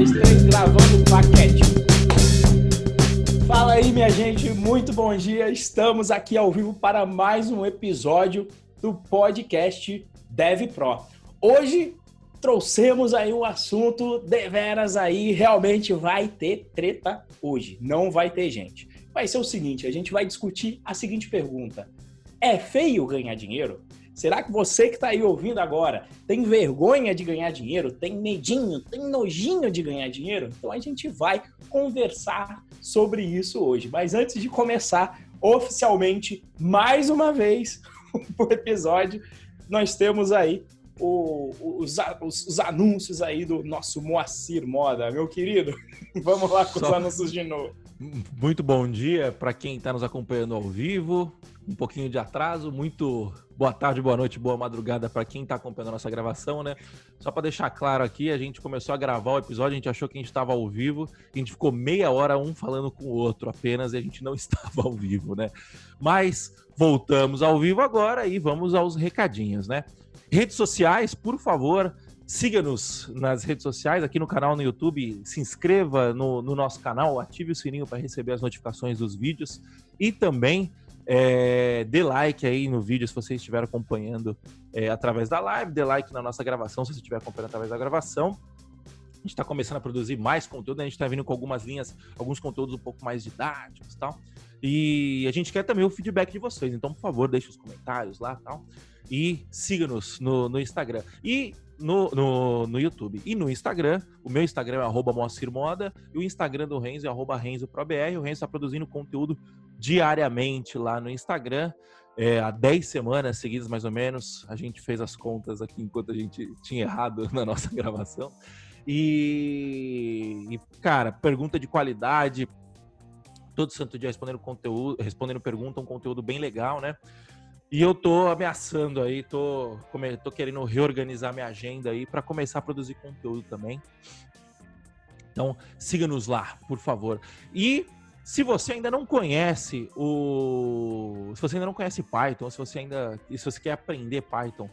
dois, três, gravando paquete. Fala aí, minha gente, muito bom dia. Estamos aqui ao vivo para mais um episódio do podcast Dev Pro. Hoje trouxemos aí um assunto deveras aí, realmente vai ter treta hoje, não vai ter gente. Vai ser o seguinte, a gente vai discutir a seguinte pergunta: é feio ganhar dinheiro? Será que você que está aí ouvindo agora tem vergonha de ganhar dinheiro? Tem medinho? Tem nojinho de ganhar dinheiro? Então a gente vai conversar sobre isso hoje. Mas antes de começar oficialmente, mais uma vez, o episódio, nós temos aí o, os, os, os, anúncios aí do nosso Moacir Moda, meu querido. Vamos lá com Só... os anúncios de novo. Muito bom dia para quem está nos acompanhando ao vivo. Um pouquinho de atraso. Muito boa tarde, boa noite, boa madrugada para quem está acompanhando a nossa gravação, né? Só para deixar claro aqui, a gente começou a gravar o episódio, a gente achou que a gente estava ao vivo, a gente ficou meia hora um falando com o outro apenas e a gente não estava ao vivo, né? Mas voltamos ao vivo agora e vamos aos recadinhos, né? Redes sociais, por favor, Siga-nos nas redes sociais, aqui no canal no YouTube, se inscreva no, no nosso canal, ative o sininho para receber as notificações dos vídeos e também é, dê like aí no vídeo se você estiver acompanhando é, através da live, dê like na nossa gravação se você estiver acompanhando através da gravação. A gente está começando a produzir mais conteúdo, a gente está vindo com algumas linhas, alguns conteúdos um pouco mais didáticos e tal. E a gente quer também o feedback de vocês, então, por favor, deixe os comentários lá e tal. E siga-nos no, no Instagram. E no, no, no YouTube. E no Instagram, o meu Instagram é arroba Moda e o Instagram do Renzo é arroba RenzoProBR. O Renzo está produzindo conteúdo diariamente lá no Instagram. É, há 10 semanas seguidas, mais ou menos. A gente fez as contas aqui enquanto a gente tinha errado na nossa gravação. E, e cara, pergunta de qualidade. Todo santo dia respondendo conteúdo, respondendo pergunta, um conteúdo bem legal, né? E eu tô ameaçando aí, tô, tô querendo reorganizar minha agenda aí para começar a produzir conteúdo também. Então, siga-nos lá, por favor. E se você ainda não conhece o. Se você ainda não conhece Python, se você ainda. Se você quer aprender Python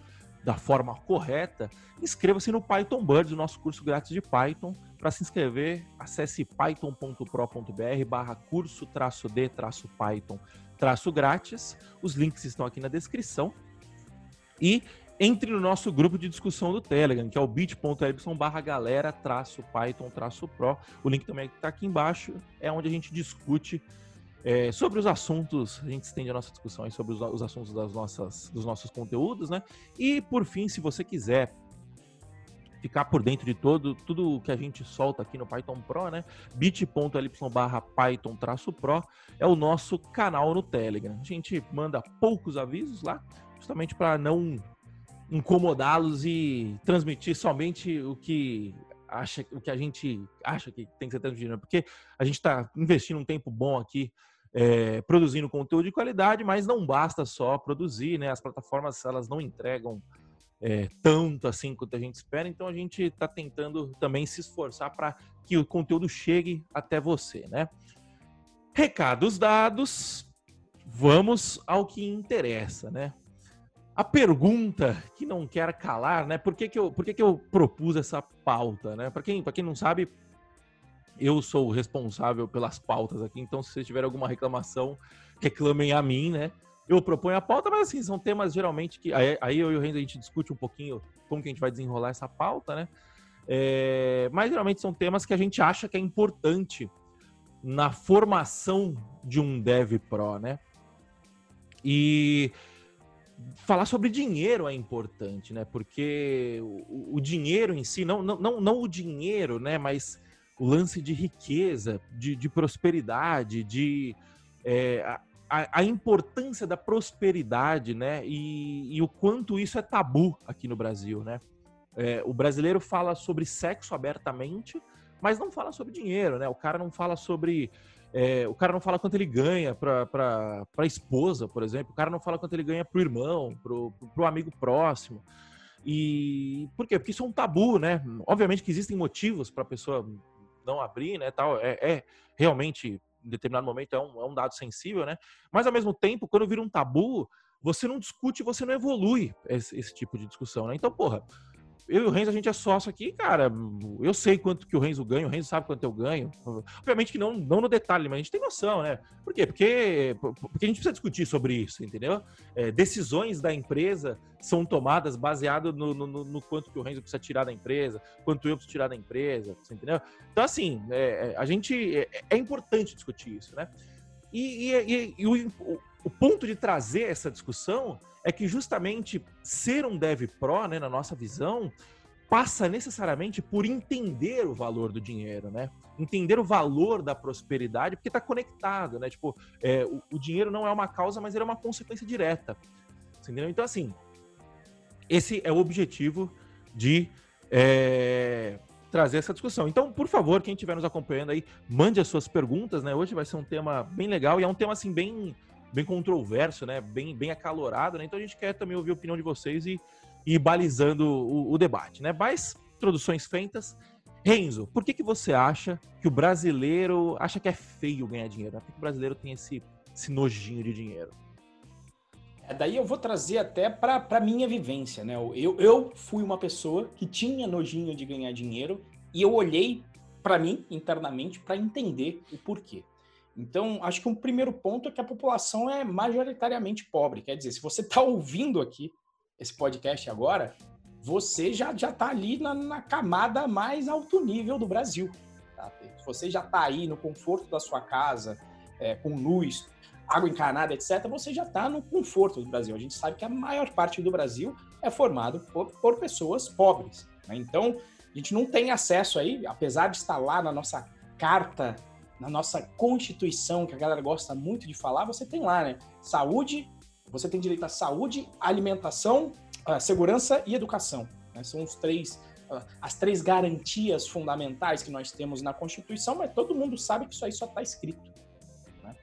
da forma correta, inscreva-se no Python Birds, o nosso curso grátis de Python. Para se inscrever, acesse python.pro.br barra curso traço D traço Python traço grátis. Os links estão aqui na descrição. E entre no nosso grupo de discussão do Telegram, que é o bit.ly barra galera traço Python traço Pro. O link também está aqui embaixo. É onde a gente discute é, sobre os assuntos, a gente estende a nossa discussão aí sobre os, os assuntos das nossas, dos nossos conteúdos, né? E por fim, se você quiser ficar por dentro de todo, tudo que a gente solta aqui no Python Pro, né? bit.ly barra Python Pro é o nosso canal no Telegram. A gente manda poucos avisos lá, justamente para não incomodá-los e transmitir somente o que acha o que a gente acha que tem que ser transmitido, porque a gente está investindo um tempo bom aqui é, produzindo conteúdo de qualidade, mas não basta só produzir, né? As plataformas elas não entregam é, tanto assim quanto a gente espera, então a gente está tentando também se esforçar para que o conteúdo chegue até você, né? Recados dados, vamos ao que interessa, né? A pergunta que não quer calar, né? Por que, que, eu, por que, que eu propus essa pauta, né? Para quem, quem não sabe, eu sou responsável pelas pautas aqui, então se vocês tiverem alguma reclamação, reclamem a mim, né? eu proponho a pauta, mas assim, são temas geralmente que. Aí, aí eu e o Renzo a gente discute um pouquinho como que a gente vai desenrolar essa pauta, né? É, mas geralmente são temas que a gente acha que é importante na formação de um dev pro, né? E falar sobre dinheiro é importante, né? Porque o, o dinheiro em si, não, não, não, não, o dinheiro, né? Mas o lance de riqueza, de, de prosperidade, de é, a, a, importância da prosperidade, né? E, e, o quanto isso é tabu aqui no Brasil, né? É, o brasileiro fala sobre sexo abertamente, mas não fala sobre dinheiro, né? O cara não fala sobre. É, o cara não fala quanto ele ganha para a esposa, por exemplo. O cara não fala quanto ele ganha para o irmão, para o amigo próximo. E por quê? Porque isso é um tabu, né? Obviamente que existem motivos para a pessoa não abrir, né? Tal. É, é realmente em determinado momento é um, é um dado sensível, né? Mas ao mesmo tempo, quando vira um tabu, você não discute, você não evolui esse, esse tipo de discussão, né? Então, porra, eu e o Renzo, a gente é sócio aqui, cara. Eu sei quanto que o Renzo ganha, o Renzo sabe quanto eu ganho. Obviamente que não, não no detalhe, mas a gente tem noção, né? Por quê? Porque, porque a gente precisa discutir sobre isso, entendeu? É, decisões da empresa são tomadas baseado no, no, no, quanto que o Renzo precisa tirar da empresa, quanto eu preciso tirar da empresa, entendeu? Então, assim, é, é, a gente. É, é, importante discutir isso, né? E, e, e, e o, o ponto de trazer essa discussão é que justamente ser um dev pro, né, na nossa visão, passa necessariamente por entender o valor do dinheiro, né? Entender o valor da prosperidade, porque está conectado, né? Tipo, é, o, o, dinheiro não é uma causa, mas ele é uma consequência direta. Entendeu? Então, assim, esse é o objetivo de é, trazer essa discussão. Então, por favor, quem estiver nos acompanhando aí, mande as suas perguntas, né? Hoje vai ser um tema bem legal e é um tema, assim, bem bem controverso, né? Bem, bem acalorado, né? Então a gente quer também ouvir a opinião de vocês e, ir balizando o, o, debate, né? Mais introduções feitas. Renzo, por que, que você acha que o brasileiro acha que é feio ganhar dinheiro? Por que, o brasileiro tem esse, esse nojinho de dinheiro? É, daí eu vou trazer até para minha vivência, né? Eu, eu fui uma pessoa que tinha nojinho de ganhar dinheiro e eu olhei para mim internamente para entender o porquê. Então, acho que um primeiro ponto é que a população é majoritariamente pobre. Quer dizer, se você está ouvindo aqui esse podcast agora, você já já está ali na, na, camada mais alto nível do Brasil. Tá? Você já está aí no conforto da sua casa, é, com luz, água encanada, etc. Você já está no conforto do Brasil. A gente sabe que a maior parte do Brasil é formado por, por pessoas pobres. Né? Então, a gente não tem acesso aí, apesar de estar lá na nossa carta na nossa Constituição, que a galera gosta muito de falar, você tem lá, né? Saúde, você tem direito à saúde, alimentação, segurança e educação. Né? São os três, as três garantias fundamentais que nós temos na Constituição, mas todo mundo sabe que isso aí só está escrito. Né?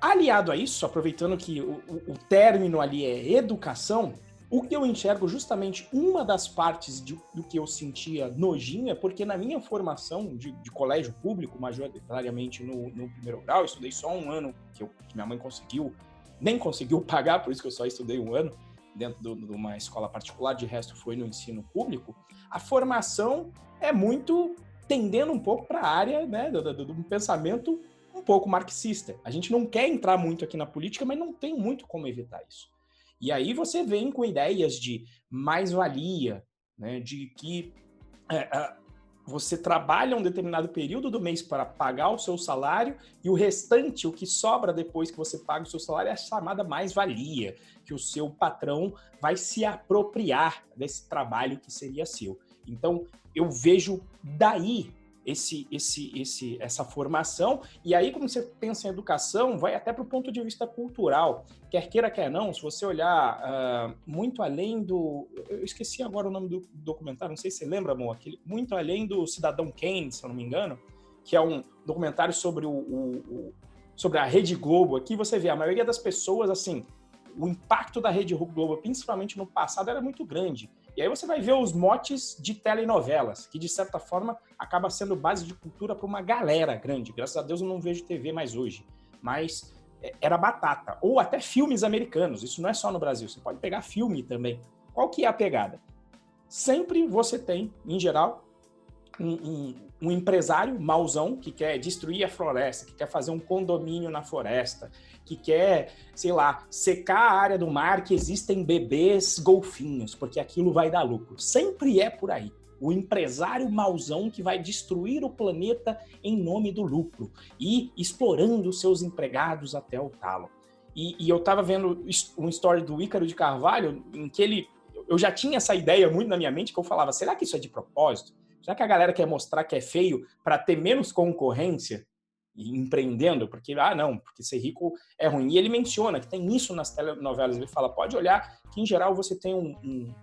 Aliado a isso, aproveitando que o, o, o término ali é educação, o que eu enxergo justamente uma das partes de, do que eu sentia nojinho é porque na minha formação de, de colégio público, majoritariamente no, no, primeiro grau, eu estudei só um ano que, eu, que, minha mãe conseguiu, nem conseguiu pagar, por isso que eu só estudei um ano dentro do, de uma escola particular, de resto foi no ensino público. A formação é muito tendendo um pouco para a área né, do, do, do pensamento um pouco marxista. A gente não quer entrar muito aqui na política, mas não tem muito como evitar isso. E aí você vem com ideias de mais-valia, né, de que é, é, você trabalha um determinado período do mês para pagar o seu salário e o restante, o que sobra depois que você paga o seu salário, é a chamada mais-valia, que o seu patrão vai se apropriar desse trabalho que seria seu. Então, eu vejo daí esse, esse, esse, essa formação. E aí, quando você pensa em educação, vai até para o ponto de vista cultural. Quer queira, quer não, se você olhar uh, muito além do. Eu esqueci agora o nome do documentário, não sei se você lembra, amor, aquele, muito além do Cidadão Kane, se eu não me engano, que é um documentário sobre, o, o, o sobre a Rede Globo. Aqui você vê a maioria das pessoas, assim, o impacto da Rede Globo, principalmente no passado, era muito grande. E aí você vai ver os motes de telenovelas, que de certa forma acaba sendo base de cultura para uma galera grande. Graças a Deus eu não vejo TV mais hoje, mas é, era batata. Ou até filmes americanos, isso não é só no Brasil, você pode pegar filme também. Qual que é a pegada? Sempre você tem, em geral, um, um, um, empresário mauzão que quer destruir a floresta, que quer fazer um condomínio na floresta, que quer, sei lá, secar a área do mar que existem bebês golfinhos, porque aquilo vai dar lucro. Sempre é por aí. O empresário mauzão que vai destruir o planeta em nome do lucro e explorando seus empregados até o talo. E, e eu estava vendo um story do Ícaro de Carvalho em que ele. Eu já tinha essa ideia muito na minha mente que eu falava: será que isso é de propósito? Será que a galera quer mostrar que é feio para ter menos concorrência empreendendo? Porque, ah, não, porque ser rico é ruim. E ele menciona que tem isso nas telenovelas. Ele fala: pode olhar que, em geral, você tem um. um...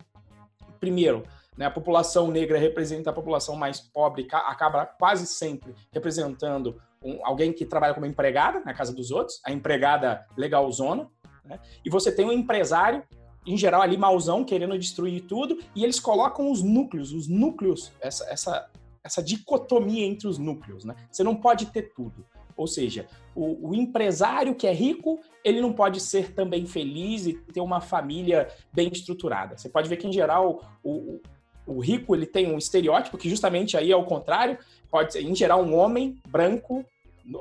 Primeiro, né, a população negra representa a população mais pobre, acaba quase sempre representando um, alguém que trabalha como empregada na casa dos outros, a empregada legalzona. Né? E você tem um empresário em geral, ali mauzão, querendo destruir tudo, e eles colocam os núcleos, os núcleos, essa, essa, essa dicotomia entre os núcleos, né? Você não pode ter tudo. Ou seja, o, o, empresário que é rico, ele não pode ser também feliz e ter uma família bem estruturada. Você pode ver que, em geral, o, o rico ele tem um estereótipo que justamente aí é o contrário. Pode ser, em geral, um homem branco,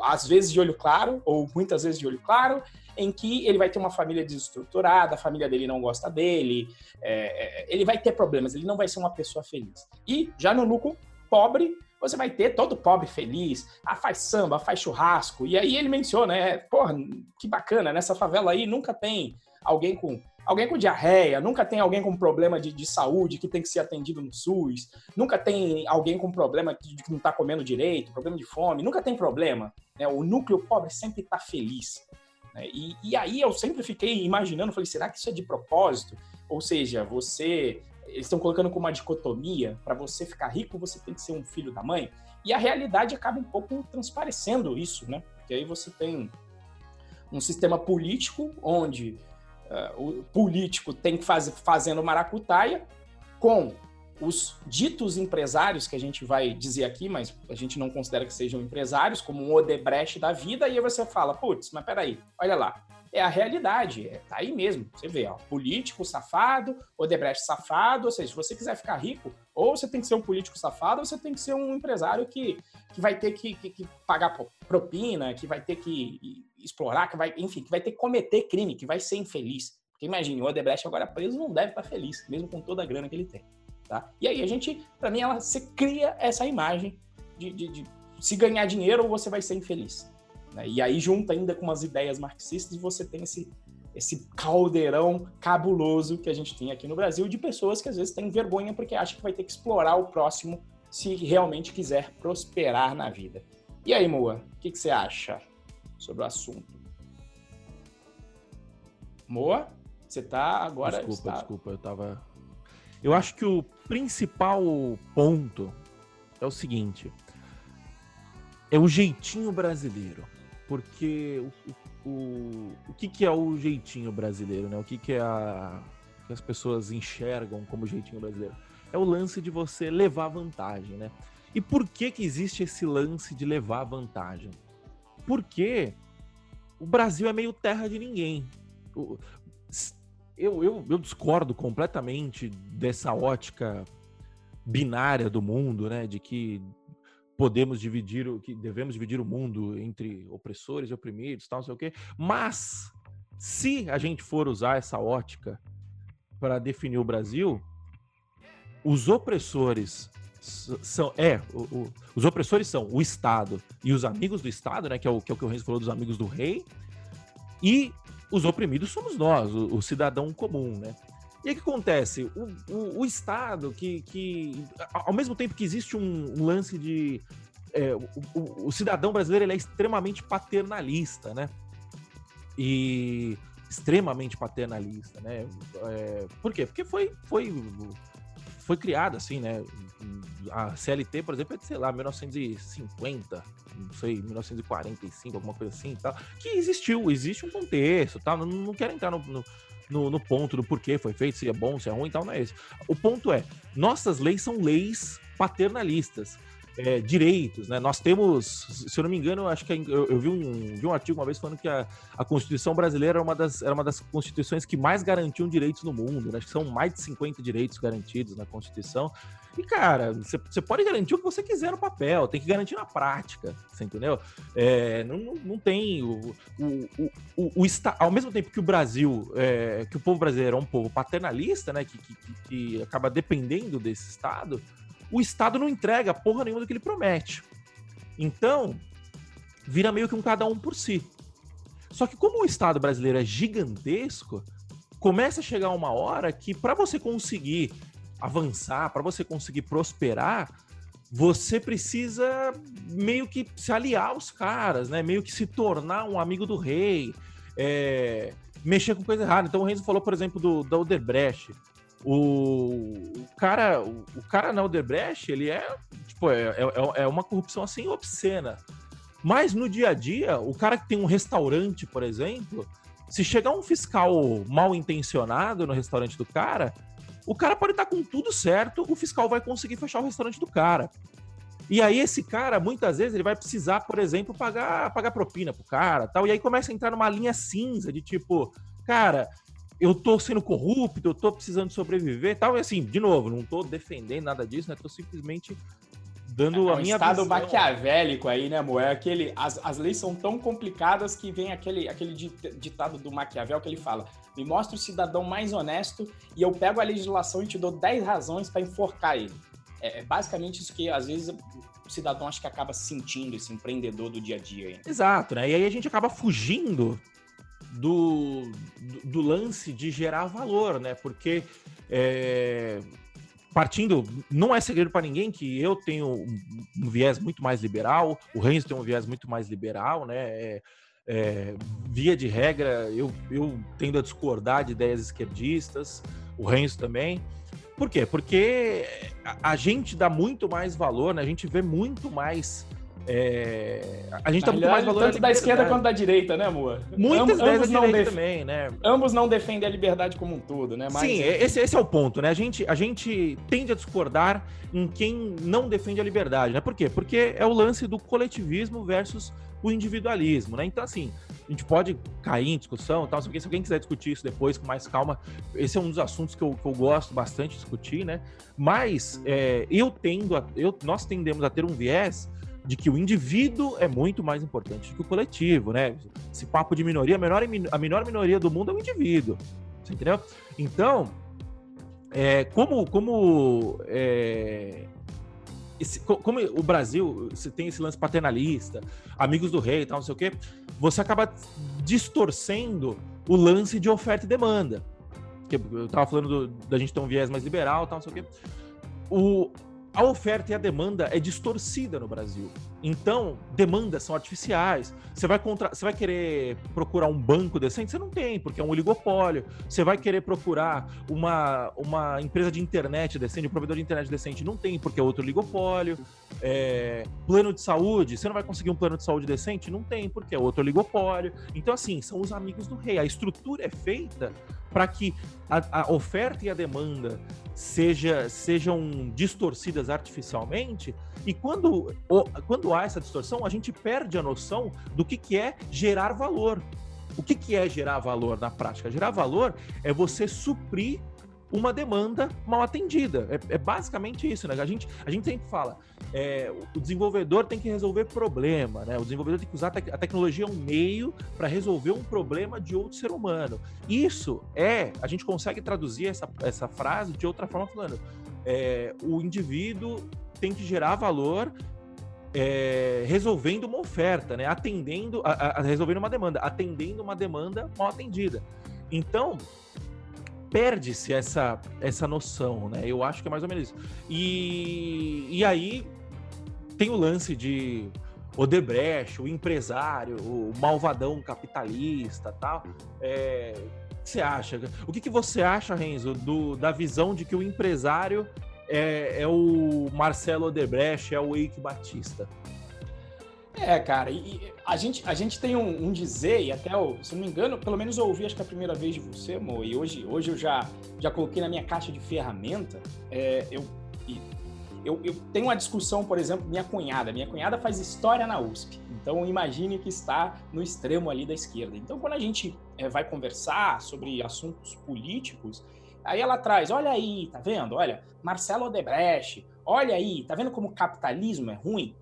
às vezes de olho claro, ou muitas vezes de olho claro, em que ele vai ter uma família desestruturada, a família dele não gosta dele, é, é, ele vai ter problemas, ele não vai ser uma pessoa feliz. E já no lucro pobre, você vai ter todo pobre feliz, ah, faz samba, faz churrasco. E aí ele menciona, é, porra, que bacana, nessa favela aí nunca tem alguém com alguém com diarreia, nunca tem alguém com problema de, de saúde que tem que ser atendido no SUS, nunca tem alguém com problema de, que não está comendo direito, problema de fome, nunca tem problema. Né? O núcleo pobre sempre está feliz. Né? E, e aí eu sempre fiquei imaginando, falei, será que isso é de propósito? Ou seja, você eles estão colocando como uma dicotomia, para você ficar rico, você tem que ser um filho da mãe. E a realidade acaba um pouco transparecendo isso, né? Porque aí você tem um sistema político onde uh, o político tem que fazer fazendo maracutaia com os ditos empresários, que a gente vai dizer aqui, mas a gente não considera que sejam empresários, como um Odebrecht da vida, e aí você fala, putz, mas peraí, olha lá, é a realidade, é, tá aí mesmo. Você vê, ó, político safado, Odebrecht safado, ou seja, se você quiser ficar rico, ou você tem que ser um político safado, ou você tem que ser um empresário que, que vai ter que, que, que pagar propina, que vai ter que explorar, que vai, enfim, que vai ter que cometer crime, que vai ser infeliz. Porque imagine, o Odebrecht agora preso não deve estar feliz, mesmo com toda a grana que ele tem. Tá? E aí a gente, para mim, ela se cria essa imagem de, de, de se ganhar dinheiro ou você vai ser infeliz. Né? E aí, junto ainda com umas ideias marxistas, você tem esse, esse caldeirão cabuloso que a gente tem aqui no Brasil de pessoas que às vezes têm vergonha porque acham que vai ter que explorar o próximo se realmente quiser prosperar na vida. E aí, Moa, o que, que, você acha sobre o assunto? Moa, você tá agora. Desculpa, está... desculpa, eu tava. Eu acho que o principal ponto é o seguinte: é o jeitinho brasileiro porque o, o, o que, que é o jeitinho brasileiro, né? O que, que é a que as pessoas enxergam como jeitinho brasileiro? É o lance de você levar vantagem, né? E por que que existe esse lance de levar vantagem? Porque o Brasil é meio terra de ninguém. Eu, eu, eu discordo completamente dessa ótica binária do mundo, né? De que podemos dividir o que devemos dividir o mundo entre opressores e oprimidos, tal, não sei o quê. Mas se a gente for usar essa ótica para definir o Brasil, os opressores são é o, o, os opressores são o Estado e os amigos do Estado, né? Que é o que, é o que o Renzo falou dos amigos do rei. E os oprimidos somos nós, o, o cidadão comum, né? E o que acontece? O, o, Estado, que, que, ao mesmo tempo que existe um, um lance de. É, o, o, cidadão brasileiro ele é extremamente paternalista, né? E extremamente paternalista, né? É, por quê? Porque foi, foi, foi criado assim, né? A CLT, por exemplo, é de, sei lá, 1950, não sei, 1945, alguma coisa assim tal. Que existiu, existe um contexto, tal. Não, não quero entrar no, no no, no ponto do porquê foi feito, se é bom, se é ruim e tal, não é esse. O ponto é, nossas leis são leis paternalistas. É, direitos, né? Nós temos, se eu não me engano, acho que eu, eu vi, um, vi um artigo uma vez falando que a, a Constituição brasileira era uma, das, era uma das constituições que mais garantiam direitos no mundo, né? Acho que são mais de 50 direitos garantidos na Constituição. E, cara, você pode garantir o que você quiser no papel, tem que garantir na prática, você entendeu? É, não, não tem. O, o, o, o, o ao mesmo tempo que o Brasil, é, que o povo brasileiro é um povo paternalista, né, que, que, que acaba dependendo desse Estado, o Estado não entrega porra nenhuma do que ele promete. Então, vira meio que um cada um por si. Só que como o Estado brasileiro é gigantesco, começa a chegar uma hora que para você conseguir avançar, para você conseguir prosperar, você precisa meio que se aliar aos caras, né? Meio que se tornar um amigo do rei, é, mexer com coisa errada. Então o Renzo falou, por exemplo, do da Odebrecht. O, o cara, o, o, cara na Odebrecht, ele é tipo é, é, é uma corrupção assim obscena. Mas no dia a dia, o cara que tem um restaurante, por exemplo, se chegar um fiscal mal intencionado no restaurante do cara, o cara pode estar com tudo certo, o fiscal vai conseguir fechar o restaurante do cara. E aí esse cara, muitas vezes, ele vai precisar, por exemplo, pagar, pagar propina pro cara, tal. E aí começa a entrar numa linha cinza de tipo, cara, eu tô sendo corrupto, eu tô precisando sobreviver, tal. E assim, de novo, não tô defendendo nada disso, né? Tô simplesmente dando é, a minha estado visão. maquiavélico aí, né, Moé? Aquele, as, as leis são tão complicadas que vem aquele, aquele ditado do Maquiavel que ele fala: me mostra o cidadão mais honesto e eu pego a legislação e te dou 10 razões para enforcar ele. É, é, basicamente isso que às vezes o cidadão acho que acaba sentindo, esse empreendedor do dia a dia. Hein? Exato, né? E aí a gente acaba fugindo do, do, lance de gerar valor, né? Porque é, partindo, não é segredo para ninguém que eu tenho um, um, viés muito mais liberal, o Renzo tem um viés muito mais liberal, né? É, é, via de regra, eu, eu tendo a discordar de ideias esquerdistas, o Renzo também. Por quê? Porque a, a gente dá muito mais valor, né? A gente vê muito mais é... A gente tá muito mais tanto da esquerda quanto da direita, né, amor? Muitas Am vezes não def... também, né? Ambos não defendem a liberdade como um todo, né? Mas... Sim, esse, esse é o ponto, né? A gente, a gente tende a discordar em quem não defende a liberdade, né? Por quê? Porque é o lance do coletivismo versus o individualismo, né? Então, assim, a gente pode cair em discussão tal, se alguém quiser discutir isso depois com mais calma, esse é um dos assuntos que eu, que eu gosto bastante de discutir, né? Mas é, eu tendo a, eu, nós tendemos a ter um viés de que o indivíduo é muito mais importante do que o coletivo, né? Esse papo de minoria, a menor, a menor minoria do mundo é o indivíduo, você entendeu? Então, é, como, como, é, esse, como o Brasil você tem esse lance paternalista, amigos do rei e tal, não sei o quê, você acaba distorcendo o lance de oferta e demanda. Eu tava falando do, da gente ter um viés mais liberal, tal, não sei o quê. O, a oferta e a demanda é distorcida no Brasil. Então, demandas são artificiais. Você vai, contra... você vai querer procurar um banco decente? Você não tem, porque é um oligopólio. Você vai querer procurar uma, uma empresa de internet decente, um provedor de internet decente? Não tem, porque é outro oligopólio. É... Plano de saúde? Você não vai conseguir um plano de saúde decente? Não tem, porque é outro oligopólio. Então, assim, são os amigos do rei. A estrutura é feita para que a, a, oferta e a demanda seja, sejam distorcidas artificialmente, e quando, quando há essa distorção, a gente perde a noção do que, que é gerar valor. O que, que é gerar valor na prática? Gerar valor é você suprir uma demanda mal atendida. É, é, basicamente isso, né? A gente, a gente sempre fala, é, o desenvolvedor tem que resolver problema, né? O desenvolvedor tem que usar a tecnologia um meio para resolver um problema de outro ser humano. Isso é, a gente consegue traduzir essa, essa frase de outra forma falando, é, o indivíduo tem que gerar valor é, resolvendo uma oferta, né? Atendendo, a, a, resolvendo uma demanda, atendendo uma demanda mal atendida. Então, perde-se essa, essa noção, né? Eu acho que é mais ou menos isso. E, e aí tem o lance de Odebrecht, o empresário, o malvadão capitalista tal. É, o que você acha? O que, que você acha, Renzo, do, da visão de que o empresário é, é o Marcelo Odebrecht, é o Eike Batista? É, cara, e a gente, a gente tem um, um, dizer, e até, se não me engano, pelo menos eu ouvi acho que a primeira vez de você, Mo, e hoje, hoje eu já, já coloquei na minha caixa de ferramenta, é, eu, eu, eu tenho uma discussão, por exemplo, minha cunhada, minha cunhada faz história na USP, então imagine que está no extremo ali da esquerda. Então quando a gente é, vai conversar sobre assuntos políticos, aí ela traz, olha aí, tá vendo? Olha, Marcelo Odebrecht, olha aí, tá vendo como o capitalismo é ruim?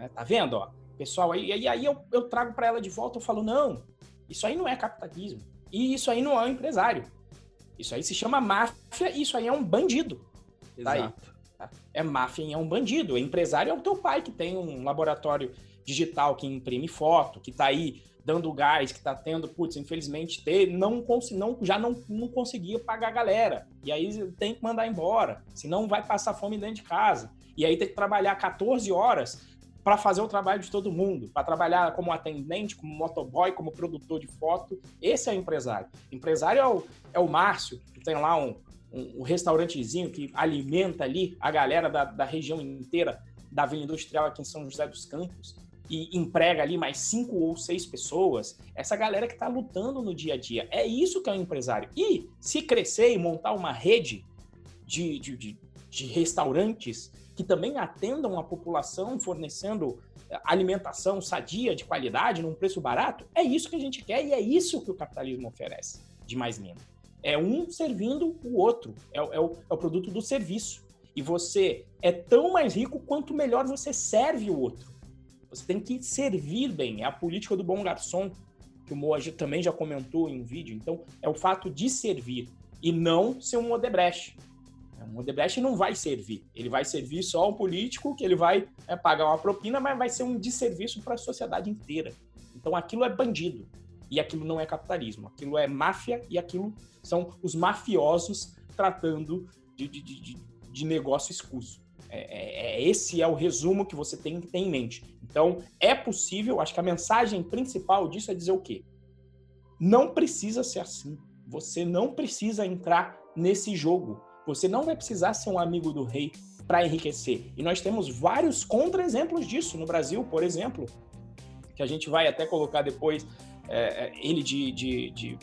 Né? Tá vendo, ó? Pessoal, aí, e aí eu, eu trago para ela de volta, eu falo, não, isso aí não é capitalismo. E isso aí não é um empresário. Isso aí se chama máfia e isso aí é um bandido. Tá Exato. Tá é máfia e é um bandido. O empresário é o teu pai que tem um laboratório digital que imprime foto, que tá aí dando gás, que tá tendo, putz, infelizmente, ter, não, não, já não, não conseguia pagar a galera. E aí tem que mandar embora, senão vai passar fome dentro de casa. E aí tem que trabalhar 14 horas para fazer o trabalho de todo mundo, para trabalhar como atendente, como motoboy, como produtor de foto. Esse é o empresário. O empresário é o, é o Márcio, que tem lá um, um, um restaurantezinho que alimenta ali a galera da, da região inteira da Vila Industrial aqui em São José dos Campos e emprega ali mais cinco ou seis pessoas, essa galera que está lutando no dia a dia. É isso que é um empresário. E se crescer e montar uma rede de, de, de, de restaurantes que também atendam a população fornecendo eh, alimentação sadia, de qualidade, num preço barato, é isso que a gente quer e é isso que o capitalismo oferece, de mais lindo. É um servindo o outro, é, é, o, é o produto do serviço. E você é tão mais rico quanto melhor você serve o outro. Você tem que servir bem, é a política do bom garçom, que o Moa também já comentou em um vídeo. Então, é o fato de servir e não ser um Odebrecht. Um Odebrecht não vai servir. Ele vai servir só um político que ele vai é, pagar uma propina, mas vai ser um desserviço para a sociedade inteira. Então, aquilo é bandido. E aquilo não é capitalismo. Aquilo é máfia e aquilo são os mafiosos tratando de, de, de, de negócio escuso. É, é, é, esse é o resumo que você tem que ter em mente. Então, é possível, acho que a mensagem principal disso é dizer o quê? Não precisa ser assim. Você não precisa entrar nesse jogo. Você não vai precisar ser um amigo do rei para enriquecer. E nós temos vários contra-exemplos disso no Brasil, por exemplo, que a gente vai até colocar depois é, é ele de, de, de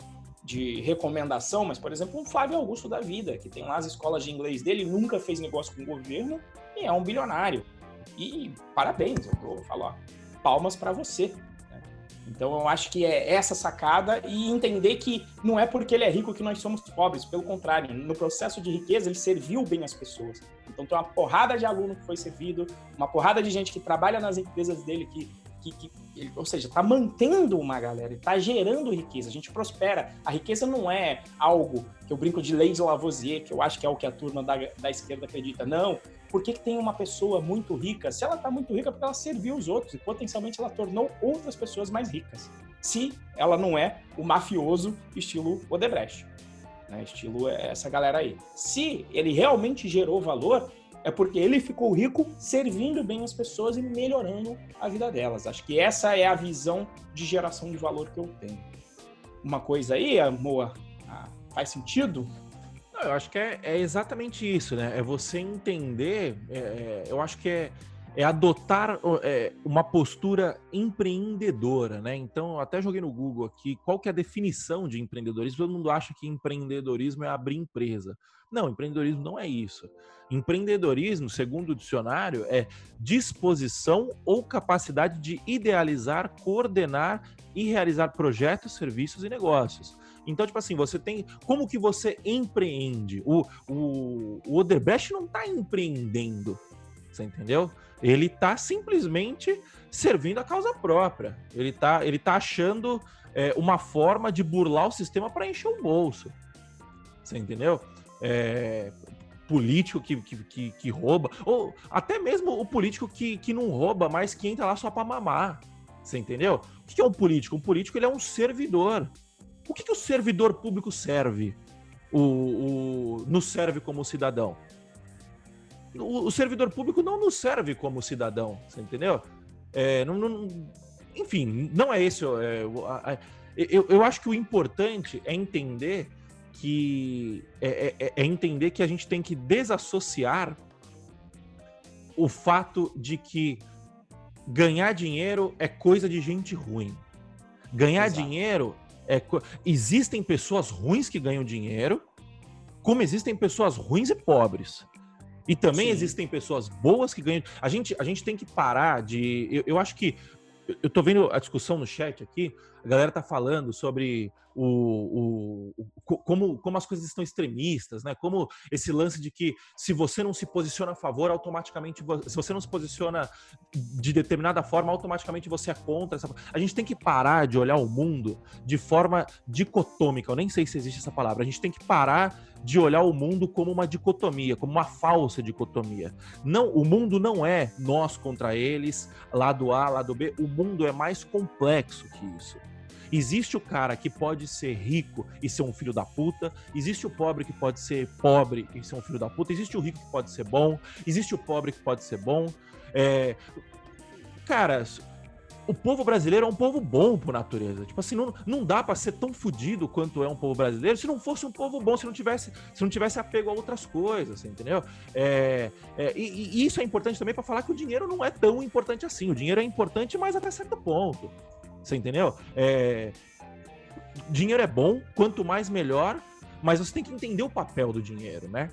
de recomendação, mas, por exemplo, um Flávio Augusto da vida, que tem lá as escolas de inglês dele, nunca fez negócio com o governo e é um bilionário. E parabéns, eu vou falar palmas para você. Então eu acho que é essa sacada e entender que não é porque ele é rico que nós somos pobres, pelo contrário, no processo de riqueza ele serviu bem as pessoas. Então tem uma porrada de aluno que foi servido, uma porrada de gente que trabalha nas empresas dele que que, que ele, ou seja, está mantendo uma galera, está gerando riqueza, a gente prospera. A riqueza não é algo que eu brinco de lei de Lavoisier, que eu acho que é o que a turma da, da esquerda acredita. Não. Por que, que tem uma pessoa muito rica? Se ela está muito rica, é porque ela serviu os outros e potencialmente ela tornou outras pessoas mais ricas. Se ela não é o mafioso estilo Odebrecht. Né, estilo essa galera aí. Se ele realmente gerou valor, é porque ele ficou rico servindo bem as pessoas e melhorando a vida delas. Acho que essa é a visão de geração de valor que eu tenho. Uma coisa aí, amor, ah, faz sentido? Eu acho que é, é, exatamente isso, né? É você entender, é, é eu acho que é, é adotar é, uma postura empreendedora, né? Então, eu até joguei no Google aqui qual que é a definição de empreendedorismo. Todo mundo acha que empreendedorismo é abrir empresa. Não, empreendedorismo não é isso. Empreendedorismo, segundo o dicionário, é disposição ou capacidade de idealizar, coordenar e realizar projetos, serviços e negócios. Então, tipo assim, você tem. Como que você empreende? O, o, o não está empreendendo. Você entendeu? Ele está simplesmente servindo a causa própria. Ele está ele tá achando é, uma forma de burlar o sistema para encher o bolso. Você entendeu? É, político que, que, que, que, rouba, ou até mesmo o político que, que não rouba, mas que entra lá só para mamar. Você entendeu? O que é um político? Um político ele é um servidor. O que, que o servidor público serve? O, o, nos serve como cidadão? O, o, servidor público não nos serve como cidadão, você entendeu? É, não, não, enfim, não é esse. É, eu, eu acho que o importante é entender que é, é, é, entender que a gente tem que desassociar o fato de que ganhar dinheiro é coisa de gente ruim. Ganhar Exato. dinheiro é. Existem pessoas ruins que ganham dinheiro, como existem pessoas ruins e pobres. E também Sim. existem pessoas boas que ganham. A gente, a gente tem que parar de. Eu, eu acho que. Eu tô vendo a discussão no chat aqui, a galera tá falando sobre o, o, o, como, como as coisas estão extremistas, né? Como esse lance de que se você não se posiciona a favor, automaticamente, se você não se posiciona de determinada forma, automaticamente você é contra. Essa... A gente tem que parar de olhar o mundo de forma dicotômica. Eu nem sei se existe essa palavra. A gente tem que parar de olhar o mundo como uma dicotomia, como uma falsa dicotomia. Não, o mundo não é nós contra eles, lado A, lado B. O mundo é mais complexo que isso. Existe o cara que pode ser rico e ser um filho da puta, existe o pobre que pode ser pobre e ser um filho da puta, existe o rico que pode ser bom, existe o pobre que pode ser bom. É... Cara, o povo brasileiro é um povo bom por natureza. Tipo assim, não, não dá para ser tão fodido quanto é um povo brasileiro se não fosse um povo bom, se não tivesse, se não tivesse apego a outras coisas, entendeu? É, é, e, e, isso é importante também para falar que o dinheiro não é tão importante assim. O dinheiro é importante, mas até certo ponto. Você entendeu? É... Dinheiro é bom, quanto mais melhor, mas você tem que entender o papel do dinheiro, né?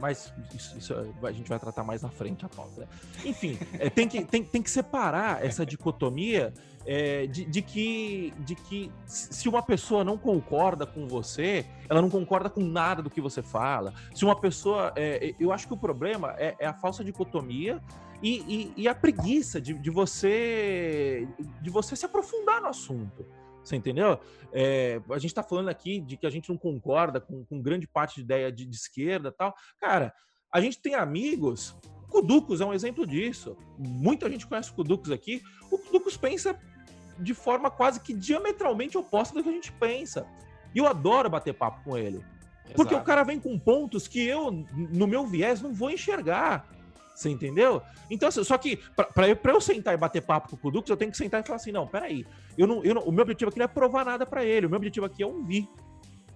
Mas isso, isso, a gente vai tratar mais na frente a pauta. Né? Enfim, é, tem, que, tem, tem que separar essa dicotomia é, de, de, que, de que se uma pessoa não concorda com você, ela não concorda com nada do que você fala. Se uma pessoa. É, eu acho que o problema é, é a falsa dicotomia e, e, e, a preguiça de, de, você de você se aprofundar no assunto. Você entendeu? É, a gente está falando aqui de que a gente não concorda com, com grande parte de ideia de, de esquerda tal. Cara, a gente tem amigos. Kuducos é um exemplo disso. Muita gente conhece o Kuducos aqui. O Kuducos pensa de forma quase que diametralmente oposta do que a gente pensa. E eu adoro bater papo com ele. Exato. Porque o cara vem com pontos que eu, no meu viés, não vou enxergar. Você entendeu? Então, assim, só que para eu, eu sentar e bater papo com o Kudux, eu tenho que sentar e falar assim: não, peraí, eu não, eu não, o meu objetivo aqui não é provar nada para ele, o meu objetivo aqui é ouvir.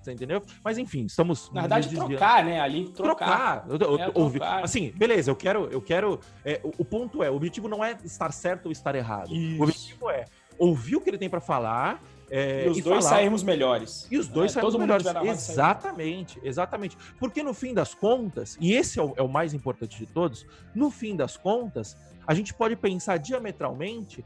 Você entendeu? Mas enfim, estamos. Na verdade, trocar, né? Ali, trocar. trocar. É, ouvir. trocar. Assim, beleza, eu quero. Eu quero é, o, o, ponto é: o objetivo não é estar certo ou estar errado. Isso. O objetivo é ouvir o que ele tem para falar. É, e os e dois falar... saímos melhores. E os dois é, saímos melhores. Exatamente, exatamente. Porque no fim das contas, e esse é o, é o mais importante de todos, no fim das contas, a gente pode pensar diametralmente,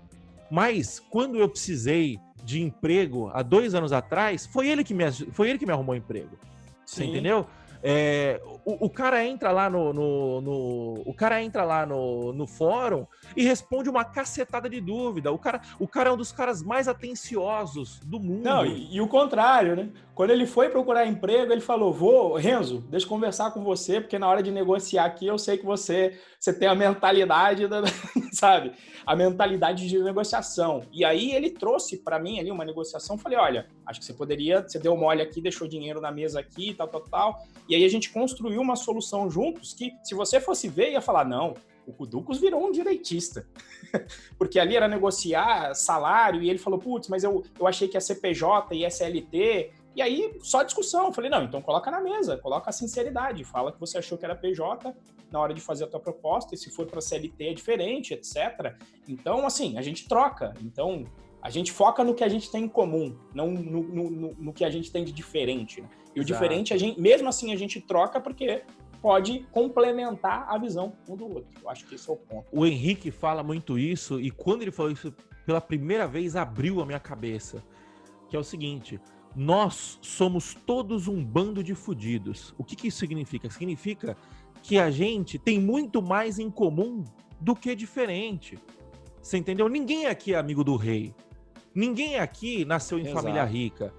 mas quando eu precisei de emprego há dois anos atrás, foi ele que me, foi ele que me arrumou emprego. Você entendeu? É, o, cara entra lá no, no, no, o cara entra lá no, no fórum e responde uma cacetada de dúvida. O cara, o cara é um dos caras mais atenciosos do mundo. Não, e, e o contrário, né? Quando ele foi procurar emprego, ele falou: "Vou, Renzo, deixa eu conversar com você, porque na hora de negociar aqui eu sei que você você tem a mentalidade da, sabe? A mentalidade de negociação". E aí ele trouxe para mim ali uma negociação, falei: "Olha, acho que você poderia, você deu mole aqui, deixou dinheiro na mesa aqui, tal, tal, tal". E aí a gente construiu uma solução juntos que, se você fosse ver, ia falar: não, o Kuducos virou um direitista. Porque ali era negociar salário e ele falou: putz, mas eu, eu achei que a CPJ e SLT. E aí, só discussão. Eu falei: não, então coloca na mesa, coloca a sinceridade, fala que você achou que era PJ na hora de fazer a tua proposta, e se for para CLT é diferente, etc. Então, assim, a gente troca. Então, a gente foca no que a gente tem em comum, não no, no, no que a gente tem de diferente. Né? E o Exato. diferente, a gente, mesmo assim, a gente troca porque pode complementar a visão um do outro. Eu acho que esse é o ponto. O Henrique fala muito isso, e quando ele falou isso pela primeira vez, abriu a minha cabeça. Que é o seguinte: nós somos todos um bando de fudidos. O que, que isso significa? Significa que a gente tem muito mais em comum do que diferente. Você entendeu? Ninguém aqui é amigo do rei. Ninguém aqui nasceu em Exato. família rica.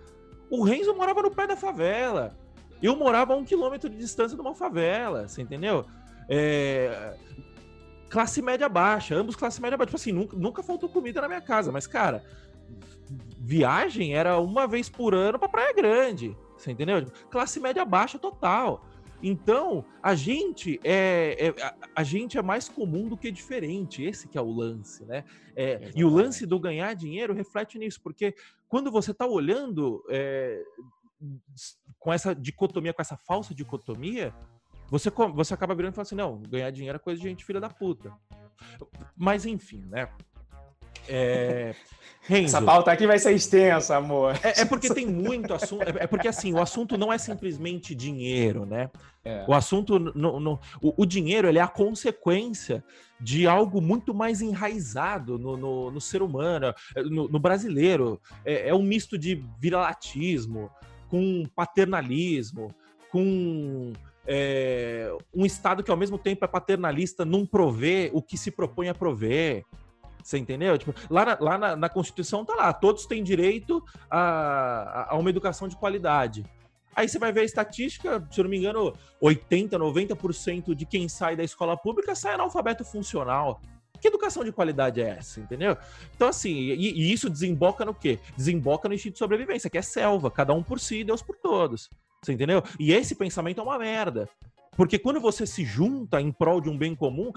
O Renzo morava no pé da favela. Eu morava a um quilômetro de distância de uma favela, você entendeu? É... Classe média baixa, ambos classe média baixa. Tipo assim, nunca, nunca faltou comida na minha casa, mas, cara, viagem era uma vez por ano pra Praia Grande, você entendeu? Classe média baixa total. Então, a gente é, é a, a, gente é mais comum do que diferente. Esse que é o lance, né? É, e o lance do ganhar dinheiro reflete nisso, porque quando você está olhando é, com essa dicotomia, com essa falsa dicotomia, você, você acaba virando e fala assim: não, ganhar dinheiro é coisa de gente filha da puta. Mas enfim, né? É... Renzo, Essa pauta aqui vai ser extensa, amor. É, é porque tem muito assunto. É, é, porque assim, o assunto não é simplesmente dinheiro, né? É. O assunto. No, no, o, o, dinheiro ele é a consequência de algo muito mais enraizado no, no, no ser humano, no, no brasileiro. É, é, um misto de viralatismo com paternalismo, com é, um Estado que ao mesmo tempo é paternalista, não provê o que se propõe a prover. Você entendeu? Tipo, lá na, lá na, na, Constituição tá lá, todos têm direito a, a, uma educação de qualidade. Aí você vai ver a estatística, se eu não me engano, 80, 90% de quem sai da escola pública sai analfabeto funcional. Que educação de qualidade é essa, entendeu? Então, assim, e, e isso desemboca no quê? Desemboca no instinto de sobrevivência, que é selva, cada um por si, Deus por todos. Você entendeu? E esse pensamento é uma merda. Porque quando você se junta em prol de um bem comum,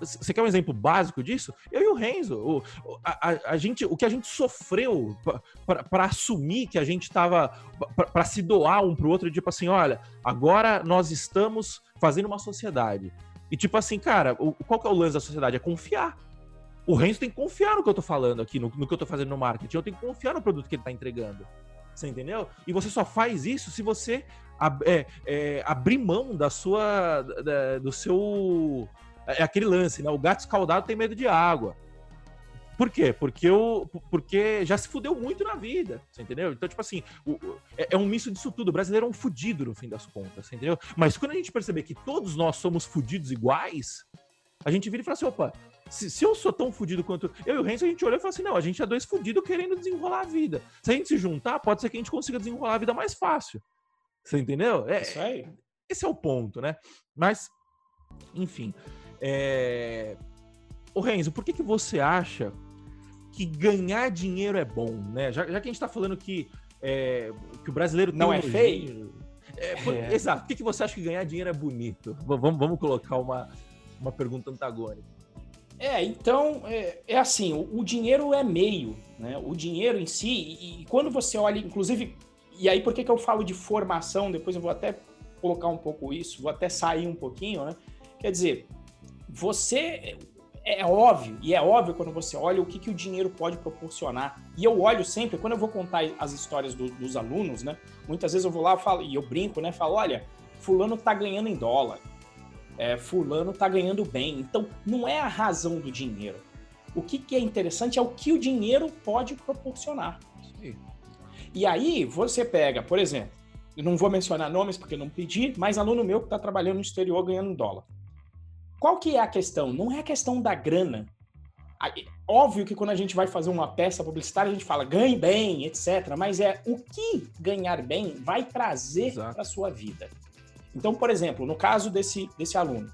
você quer um exemplo básico disso? Eu e o Renzo. O, a, a, a gente, o que a gente sofreu para assumir que a gente estava. para se doar um pro outro, tipo assim: olha, agora nós estamos fazendo uma sociedade. E tipo assim, cara, o, qual que é o lance da sociedade? É confiar. O Renzo tem que confiar no que eu tô falando aqui, no, no que eu tô fazendo no marketing. Eu tenho que confiar no produto que ele tá entregando. Você entendeu? E você só faz isso se você ab, é, é, abrir mão da sua, da, do seu, é aquele lance, né? O gato escaldado tem medo de água. Por quê? Porque, eu, porque já se fudeu muito na vida, você entendeu? Então, tipo assim, o, é, é, um misto disso tudo. O brasileiro é um fudido no fim das contas, você entendeu? Mas quando a gente perceber que todos nós somos fudidos iguais, a gente vira e fala assim: opa, se, se eu sou tão fudido quanto. Eu e o Renzo, a gente olhou e falou assim: não, a gente é dois fudidos querendo desenrolar a vida. Se a gente se juntar, pode ser que a gente consiga desenrolar a vida mais fácil. Você entendeu? É, Isso aí. Esse é o ponto, né? Mas, enfim. É... Ô Renzo, por que, que você acha que ganhar dinheiro é bom, né? Já, já que a gente tá falando que, é, que o brasileiro não é feio. É, por, é. Exato. Por que, que você acha que ganhar dinheiro é bonito? Vamos, vamos colocar uma, uma pergunta antagônica. É, então, é, é assim, o, o, dinheiro é meio, né? O dinheiro em si, e, e, quando você olha, inclusive, e aí por que, que eu falo de formação, depois eu vou até colocar um pouco isso, vou até sair um pouquinho, né? Quer dizer, você, é óbvio, e é óbvio quando você olha o que, que o dinheiro pode proporcionar. E eu olho sempre, quando eu vou contar as histórias do, dos alunos, né? Muitas vezes eu vou lá e, falo, e eu brinco, né? Falo, olha, fulano tá ganhando em dólar, é, fulano tá ganhando bem. Então, não é a razão do dinheiro. O que, que é interessante é o que o dinheiro pode proporcionar. Sim. E aí, você pega, por exemplo, eu não vou mencionar nomes porque não pedi, mas aluno meu que está trabalhando no exterior ganhando dólar. Qual que é a questão? Não é a questão da grana. Óbvio que quando a gente vai fazer uma peça publicitária, a gente fala ganhe bem, etc. Mas é o que ganhar bem vai trazer para a sua vida. Então, por exemplo, no caso desse, desse aluno,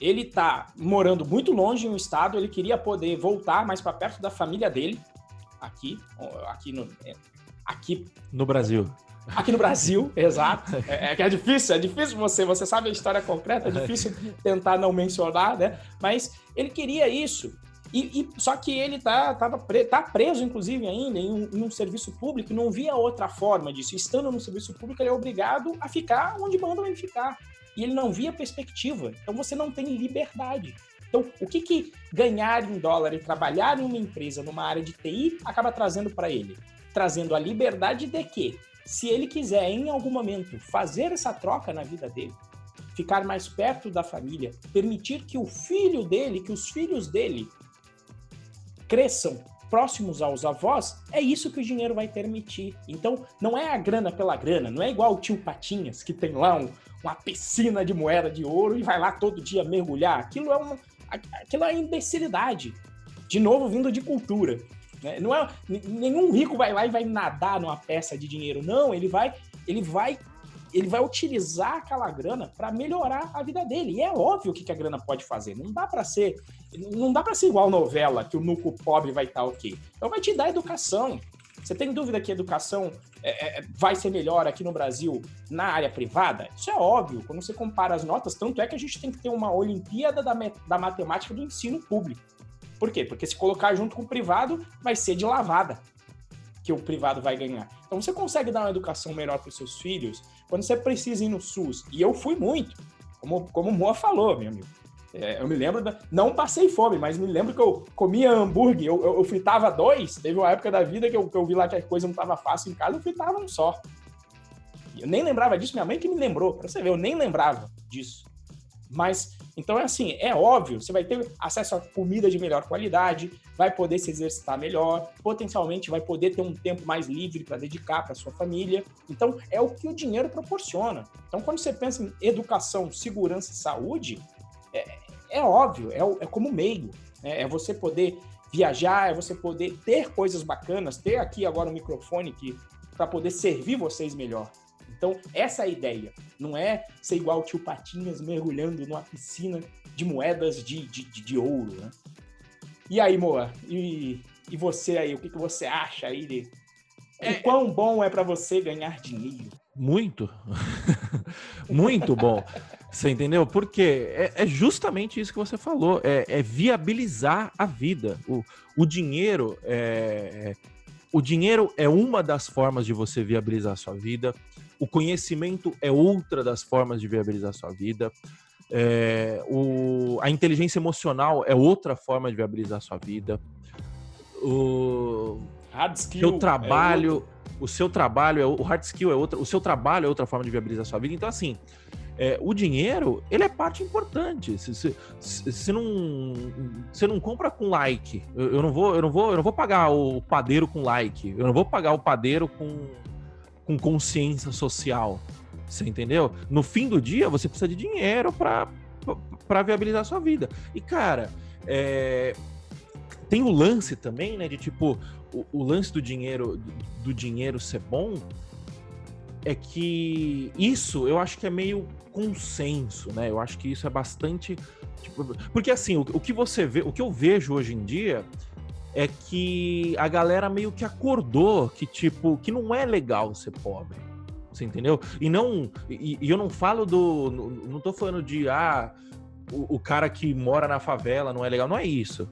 ele está morando muito longe em um estado, ele queria poder voltar mais para perto da família dele, aqui, aqui no, é, aqui no Brasil. Aqui no Brasil, exato. É, é, é difícil, é difícil você, você sabe a história concreta, é difícil tentar não mencionar, né? Mas ele queria isso. E, e só que ele tá, tava pre, tá preso, inclusive, ainda em um, em um, serviço público, não via outra forma disso. Estando no serviço público, ele é obrigado a ficar onde mandam ele ficar. E ele não via perspectiva. Então você não tem liberdade. Então, o que, que ganhar em dólar e trabalhar em uma empresa, numa área de TI, acaba trazendo para ele? Trazendo a liberdade de que se ele quiser, em algum momento, fazer essa troca na vida dele, ficar mais perto da família, permitir que o filho dele, que os filhos dele cresçam próximos aos avós, é isso que o dinheiro vai permitir. Então, não é a grana pela grana, não é igual o tio Patinhas, que tem lá um, uma piscina de moeda de ouro e vai lá todo dia mergulhar. Aquilo é uma, aquilo é imbecilidade. De novo, vindo de cultura. Né? Não é, nenhum rico vai lá e vai nadar numa peça de dinheiro. Não, ele vai, ele vai, ele vai utilizar aquela grana para melhorar a vida dele. E é óbvio o que, que a grana pode fazer. Não dá para ser, não dá para ser igual novela que o núcleo pobre vai estar tá ok. Então vai te dar educação. Você tem dúvida que a educação é, é, vai ser melhor aqui no Brasil na área privada? Isso é óbvio. Quando você compara as notas, tanto é que a gente tem que ter uma Olimpíada da, da Matemática do ensino público. Por quê? Porque se colocar junto com o privado, vai ser de lavada que o privado vai ganhar. Então você consegue dar uma educação melhor para os seus filhos quando você precisa ir no SUS. E eu fui muito, como, como o Moa falou, meu amigo. É, eu me lembro, da, não passei fome, mas me lembro que eu comia hambúrguer, eu, eu, eu fritava dois. Teve uma época da vida que eu, que eu vi lá que a coisa não estava fácil em casa, eu fritava um só. Eu nem lembrava disso, minha mãe que me lembrou, para você ver, eu nem lembrava disso. Mas então é assim, é óbvio, você vai ter acesso a comida de melhor qualidade, vai poder se exercitar melhor, potencialmente vai poder ter um tempo mais livre para dedicar para sua família. Então é o que o dinheiro proporciona. Então quando você pensa em educação, segurança e saúde, é, é óbvio, é, é como meio, né? é você poder viajar, é você poder ter coisas bacanas, ter aqui agora um microfone que para poder servir vocês melhor. Então, essa é a ideia. Não é ser igual o tio Patinhas mergulhando numa piscina de moedas de, de, de ouro, né? E aí, Moa? E, e você aí? O que, que você acha aí de... É, o quão bom é para você ganhar dinheiro? Muito. Muito bom. Você entendeu? Porque é, é, justamente isso que você falou. É, é viabilizar a vida. O, o dinheiro é, o dinheiro é uma das formas de você viabilizar a sua vida. O conhecimento é outra das formas de viabilizar sua vida. É, o, a inteligência emocional é outra forma de viabilizar sua vida. O Hard skill seu trabalho o seu trabalho é o hard skill é outra, o seu trabalho é outra forma de viabilizar sua vida. Então, assim, é, o dinheiro, ele é parte importante. Você não, você não compra com like. Eu, eu, não vou, eu não vou, eu não vou pagar o padeiro com like. Eu não vou pagar o padeiro com, com consciência social. Você entendeu? No fim do dia, você precisa de dinheiro para viabilizar a sua vida. E cara, é, tem o lance também, né, de tipo o, o lance do dinheiro do dinheiro ser bom é que isso eu acho que é meio consenso, né? Eu acho que isso é bastante. Tipo, porque assim, o, o, que você vê, o que eu vejo hoje em dia é que a galera meio que acordou que, tipo, que não é legal ser pobre. Você entendeu? E não. E, e eu não falo do. Não tô falando de. Ah, o, o, cara que mora na favela não é legal. Não é isso.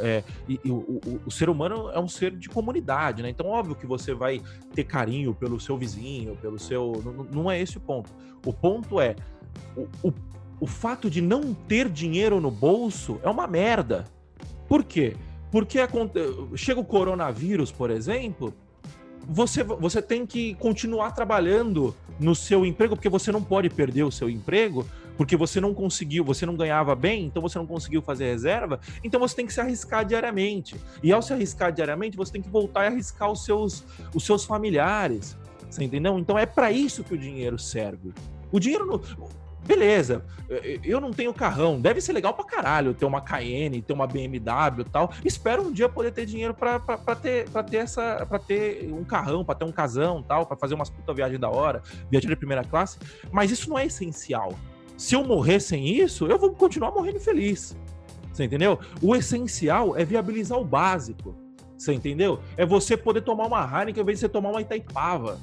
É, e, e, o, o, o, ser humano é um ser de comunidade, né? Então, óbvio que você vai ter carinho pelo seu vizinho, pelo seu. Não, não é esse o ponto. O ponto é. O, o fato de não ter dinheiro no bolso é uma merda. Por quê? Porque chega o coronavírus, por exemplo, você, você tem que continuar trabalhando no seu emprego, porque você não pode perder o seu emprego, porque você não conseguiu, você não ganhava bem, então você não conseguiu fazer reserva, então você tem que se arriscar diariamente. E ao se arriscar diariamente, você tem que voltar e arriscar os seus, os seus familiares. Você entendeu? Então é para isso que o dinheiro serve. O dinheiro. Beleza, eu não tenho carrão, deve ser legal pra caralho ter uma Cayenne, ter uma BMW e tal. Espero um dia poder ter dinheiro pra, pra, pra ter, pra ter essa. para ter um carrão, pra ter um casão tal, pra fazer umas puta viagem da hora, viajar de primeira classe. Mas isso não é essencial. Se eu morrer sem isso, eu vou continuar morrendo feliz. Você entendeu? O essencial é viabilizar o básico. Você entendeu? É você poder tomar uma Heineken ao invés de você tomar uma Itaipava.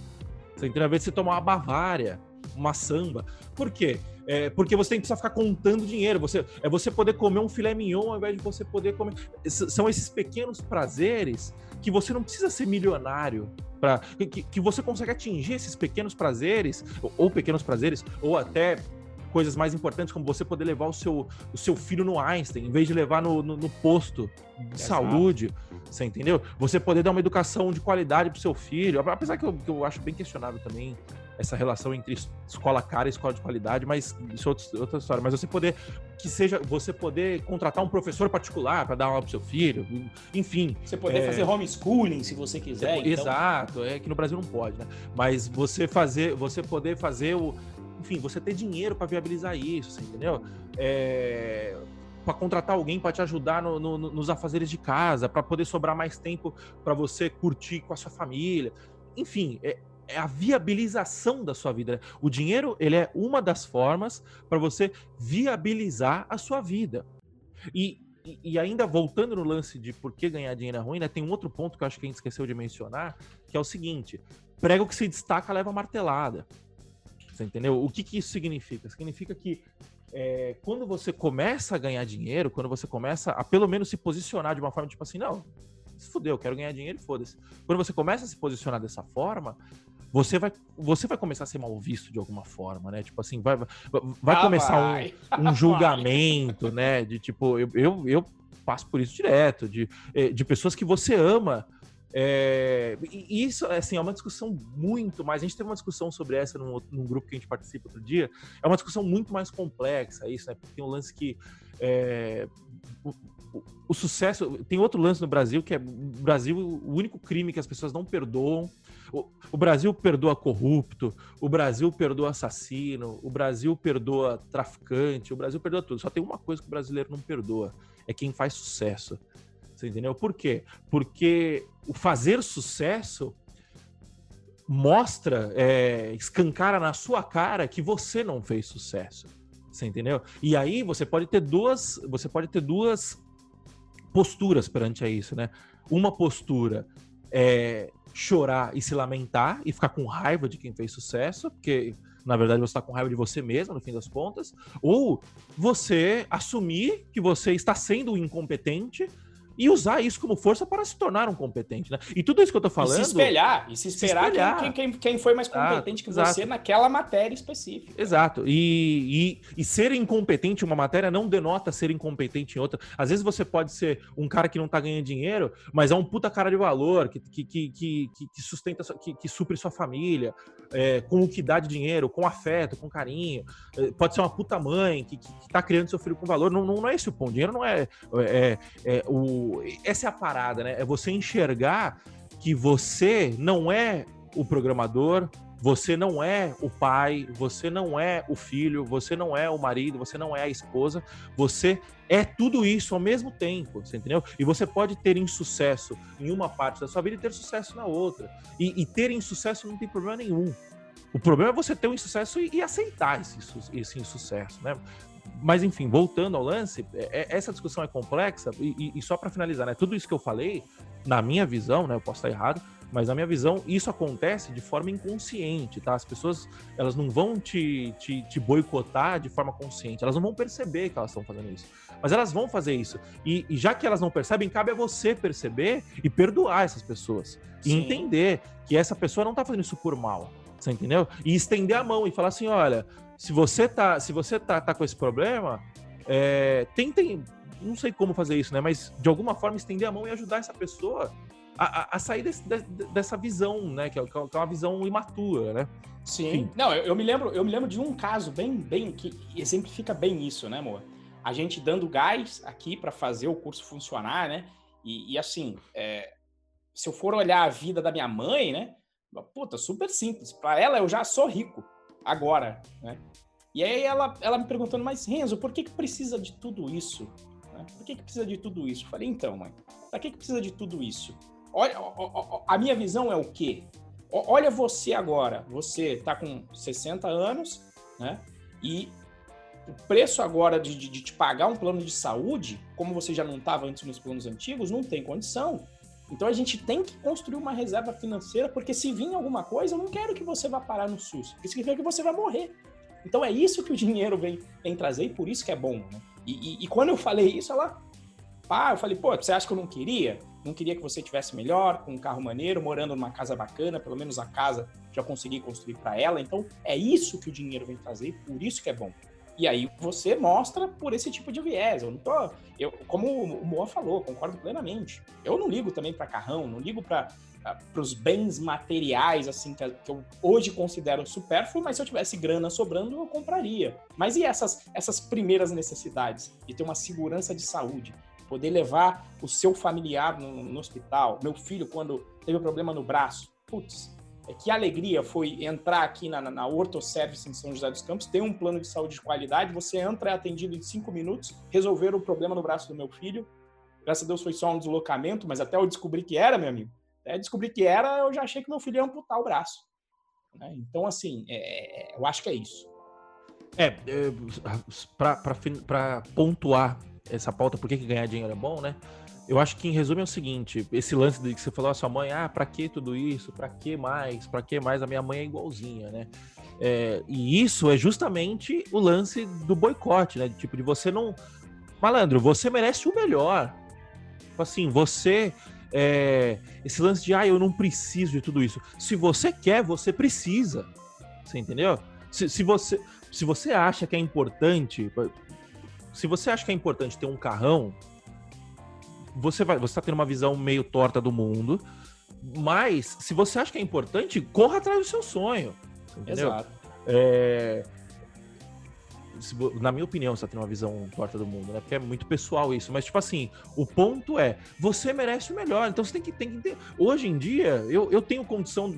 Você entendeu? Ao invés de você tomar uma Bavária, uma samba. Por quê? É, porque você tem que precisar ficar contando dinheiro. Você, é você poder comer um filé mignon ao invés de você poder comer. São esses pequenos prazeres que você não precisa ser milionário. Pra, que, que você consegue atingir esses pequenos prazeres, ou, ou pequenos prazeres, ou até coisas mais importantes, como você poder levar o seu, o seu filho no Einstein, em vez de levar no, no, no posto de Exato. saúde. Você entendeu? Você poder dar uma educação de qualidade pro seu filho. Apesar que eu, que eu acho bem questionável também essa relação entre escola cara e escola de qualidade, mas isso é outra, história. Mas você poder que seja você poder contratar um professor particular para dar aula pro seu filho, enfim. Você poder é... fazer homeschooling se você quiser. Então... Exato, é que no Brasil não pode, né? Mas você fazer, você poder fazer o enfim, você ter dinheiro para viabilizar isso, você entendeu? É, para contratar alguém para te ajudar no, no, nos afazeres de casa, para poder sobrar mais tempo para você curtir com a sua família. Enfim, é, é a viabilização da sua vida. O dinheiro, ele é uma das formas para você viabilizar a sua vida. E, e, ainda voltando no lance de por que ganhar dinheiro é ruim, né, tem um outro ponto que eu acho que a gente esqueceu de mencionar, que é o seguinte: prego que se destaca leva martelada. Você entendeu? O que, que isso significa? Significa que é, quando você começa a ganhar dinheiro, quando você começa a pelo menos se posicionar de uma forma tipo assim, não, se fudeu, quero ganhar dinheiro, foda-se. Quando você começa a se posicionar dessa forma, você vai, você vai começar a ser mal visto de alguma forma, né? Tipo assim, vai, vai, vai ah, começar vai. Um, um, julgamento, né? De tipo, eu, eu, eu passo por isso direto, de, eh, de pessoas que você ama é, e isso, assim, é uma discussão muito mais. A gente teve uma discussão sobre essa num, num, grupo que a gente participa outro dia. É uma discussão muito mais complexa, isso, né? Porque tem um lance que. É, o, sucesso. Tem outro lance no Brasil que é o Brasil, o único crime que as pessoas não perdoam. O, o Brasil perdoa corrupto, o Brasil perdoa assassino, o Brasil perdoa traficante, o Brasil perdoa tudo. Só tem uma coisa que o brasileiro não perdoa: é quem faz sucesso. Você entendeu? Por quê? Porque o fazer sucesso mostra, é, escancara na sua cara que você não fez sucesso. Você entendeu? E aí você pode ter duas, você pode ter duas posturas perante a isso, né? Uma postura é chorar e se lamentar e ficar com raiva de quem fez sucesso, porque na verdade você está com raiva de você mesmo, no fim das contas, ou você assumir que você está sendo incompetente e usar isso como força para se tornar um competente, né? E tudo isso que eu tô falando. E se espelhar, e se esperar se espelhar. Quem, quem, quem, foi mais competente que exato. você naquela matéria específica. Exato. E, e, e, ser incompetente em uma matéria não denota ser incompetente em outra. Às vezes você pode ser um cara que não tá ganhando dinheiro, mas é um puta cara de valor, que, que, que, que, que sustenta, que, que supre sua família, é, com o que dá de dinheiro, com afeto, com carinho. É, pode ser uma puta mãe que, que, que tá criando seu filho com valor. Não, não, não é esse o ponto. Dinheiro não é, é, é o essa é a parada, né? É você enxergar que você não é o programador, você não é o pai, você não é o filho, você não é o marido, você não é a esposa, você é tudo isso ao mesmo tempo, você entendeu? E você pode ter insucesso em uma parte da sua vida e ter sucesso na outra. E, e ter insucesso não tem problema nenhum. O problema é você ter um insucesso e, e aceitar esse, esse insucesso, né? Mas enfim, voltando ao lance, é, é, essa discussão é complexa e, e só para finalizar, né? Tudo isso que eu falei, na minha visão, né? Eu posso estar errado, mas na minha visão isso acontece de forma inconsciente, tá? As pessoas elas não vão te, te, te boicotar de forma consciente, elas não vão perceber que elas estão fazendo isso, mas elas vão fazer isso. E, e, já que elas não percebem, cabe a você perceber e perdoar essas pessoas Sim. e entender que essa pessoa não está fazendo isso por mal. Você entendeu? E estender a mão e falar assim: olha, se você tá, se você tá, tá com esse problema, é, tentem, não sei como fazer isso, né? Mas de alguma forma estender a mão e ajudar essa pessoa a, a, a sair desse, de, dessa visão, né? Que é, que é uma visão imatura, né? Sim. Enfim. Não, eu, eu, me lembro, eu me lembro de um caso bem, bem que exemplifica bem isso, né, amor? A gente dando gás aqui para fazer o curso funcionar, né? E, e assim, é, se eu for olhar a vida da minha mãe, né? Puta, super simples. Para ela, eu já sou rico agora, né? E aí ela, ela me perguntando, mas Renzo, por que, que precisa de tudo isso? Né? Por que, que precisa de tudo isso? Eu falei, então, mãe, para que, que precisa de tudo isso? Olha, a minha visão é o quê? Olha você agora, você está com 60 anos, né? E o preço agora de, de, de, te pagar um plano de saúde, como você já não estava antes nos planos antigos, não tem condição. Então a gente tem que construir uma reserva financeira, porque se vir alguma coisa, eu não quero que você vá parar no SUS, porque significa que você vai morrer. Então é isso que o dinheiro vem, vem trazer e por isso que é bom. Né? E, e, e, quando eu falei isso, ela. Pá, eu falei, pô, você acha que eu não queria? Não queria que você tivesse melhor, com um carro maneiro, morando numa casa bacana, pelo menos a casa já consegui construir para ela. Então é isso que o dinheiro vem trazer e por isso que é bom. E aí você mostra por esse tipo de viés. Eu não tô. Eu, como o Moa falou, concordo plenamente. Eu não ligo também para carrão, não ligo para para os bens materiais, assim, que, eu hoje considero supérfluo, mas se eu tivesse grana sobrando, eu compraria. Mas e essas, essas primeiras necessidades? De ter uma segurança de saúde, poder levar o seu familiar no, no hospital, meu filho, quando teve um problema no braço. Putz, que alegria foi entrar aqui na, na Orto Service em São José dos Campos, ter um plano de saúde de qualidade, você entra, é atendido em cinco minutos, resolver o problema no braço do meu filho. Graças a Deus foi só um deslocamento, mas até eu descobri que era, meu amigo. Até descobri que era, eu já achei que meu filho ia amputar o braço. Né? Então, assim, é, é eu acho que é isso. É, é para pontuar essa pauta, por que ganhar dinheiro é bom, né? Eu acho que em resumo é o seguinte: esse lance de que você falou a sua mãe, ah, pra que tudo isso? Pra que mais? Pra que mais? A minha mãe é igualzinha, né? É, e isso é justamente o lance do boicote, né? Tipo, de você não. Malandro, você merece o melhor. Tipo assim, você. É, esse lance de, ah, eu não preciso de tudo isso. Se você quer, você precisa. Você entendeu? Se, se, você, se você acha que é importante. Se você acha que é importante ter um carrão, você vai, você tá tendo uma visão meio torta do mundo, mas se você acha que é importante, corra atrás do seu sonho. Entendeu? Exato. É, na minha opinião, você tá tendo uma visão torta do mundo, né? Porque é muito pessoal isso. Mas, tipo assim, o ponto é, você merece o melhor. Então você tem que, tem que ter. Hoje em dia, eu, eu tenho condição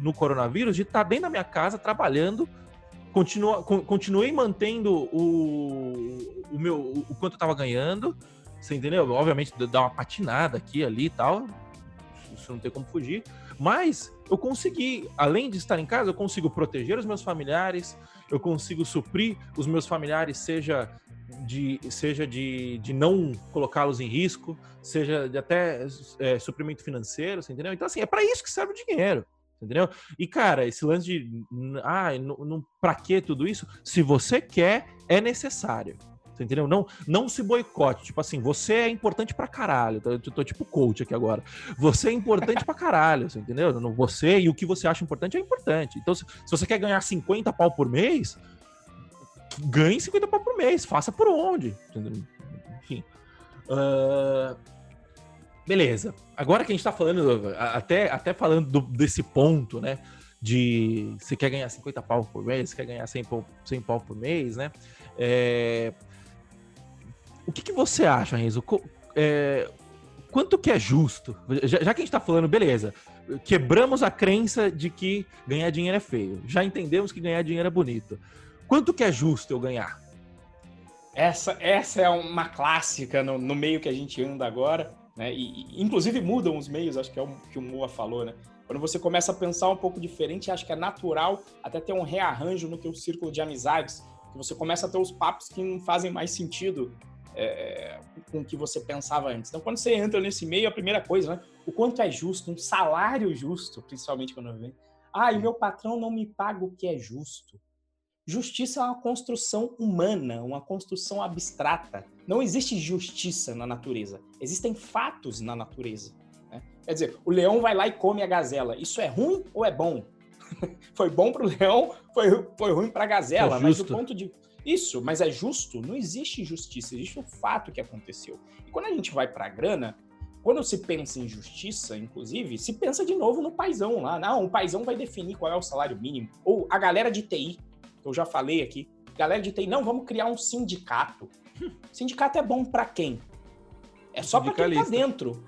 no coronavírus de estar tá dentro da minha casa trabalhando. Continua, continuei mantendo o, o meu o quanto eu tava ganhando você entendeu? Obviamente dá uma patinada aqui, ali e tal. Isso não tem como fugir. Mas eu consegui, além de estar em casa, eu consigo proteger os meus familiares, eu consigo suprir os meus familiares, seja de, seja de, de não colocá-los em risco, seja de até é, suprimento financeiro, você entendeu? Então, assim, é para isso que serve o dinheiro. Entendeu? E, cara, esse lance de. Ah, não, não, que tudo isso? Se você quer, é necessário. Entendeu? Não, não se boicote. Tipo assim, você é importante pra caralho. Eu tô, tô tipo coach aqui agora. Você é importante pra caralho, você entendeu? Você e o que você acha importante é importante. Então, se, se você quer ganhar 50 pau por mês, ganhe 50 pau por mês. Faça por onde? Entendeu? Enfim. Uh, beleza. Agora que a gente tá falando, até, até falando do, desse ponto, né? De você quer ganhar 50 pau por mês, você quer ganhar 100 pau, 100 pau por mês, né? É, o que, que você acha, Renzo? É, quanto que é justo? Já, já, que a gente tá falando, beleza, quebramos a crença de que ganhar dinheiro é feio. Já entendemos que ganhar dinheiro é bonito. Quanto que é justo eu ganhar? Essa, essa é uma clássica no, no meio que a gente anda agora, né? E, inclusive mudam os meios, acho que é o que o Moa falou, né? Quando você começa a pensar um pouco diferente, acho que é natural até ter um rearranjo no teu círculo de amizades, que você começa a ter os papos que não fazem mais sentido é, com o que você pensava antes. Então, quando você entra nesse meio, a primeira coisa, né? O quanto é justo, um salário justo, principalmente quando vem. Ah, e meu patrão não me paga o que é justo. Justiça é uma construção humana, uma construção abstrata. Não existe justiça na natureza. Existem fatos na natureza. Né? Quer dizer, o leão vai lá e come a gazela. Isso é ruim ou é bom? foi bom para o leão, foi, foi ruim para a gazela. É mas do ponto de isso, mas é justo? Não existe justiça, existe o fato que aconteceu. E quando a gente vai para a grana, quando se pensa em justiça, inclusive, se pensa de novo no paizão lá. Não, o paizão vai definir qual é o salário mínimo. Ou a galera de TI que eu já falei aqui. Galera de TI, não, vamos criar um sindicato. Sindicato é bom para quem? É só para quem tá dentro.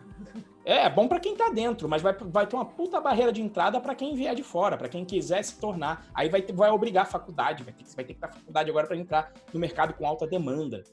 É, é bom para quem tá dentro, mas vai, vai ter uma puta barreira de entrada para quem vier de fora, para quem quiser se tornar. Aí vai, vai obrigar a faculdade, vai ter, vai ter que estar faculdade agora para entrar no mercado com alta demanda.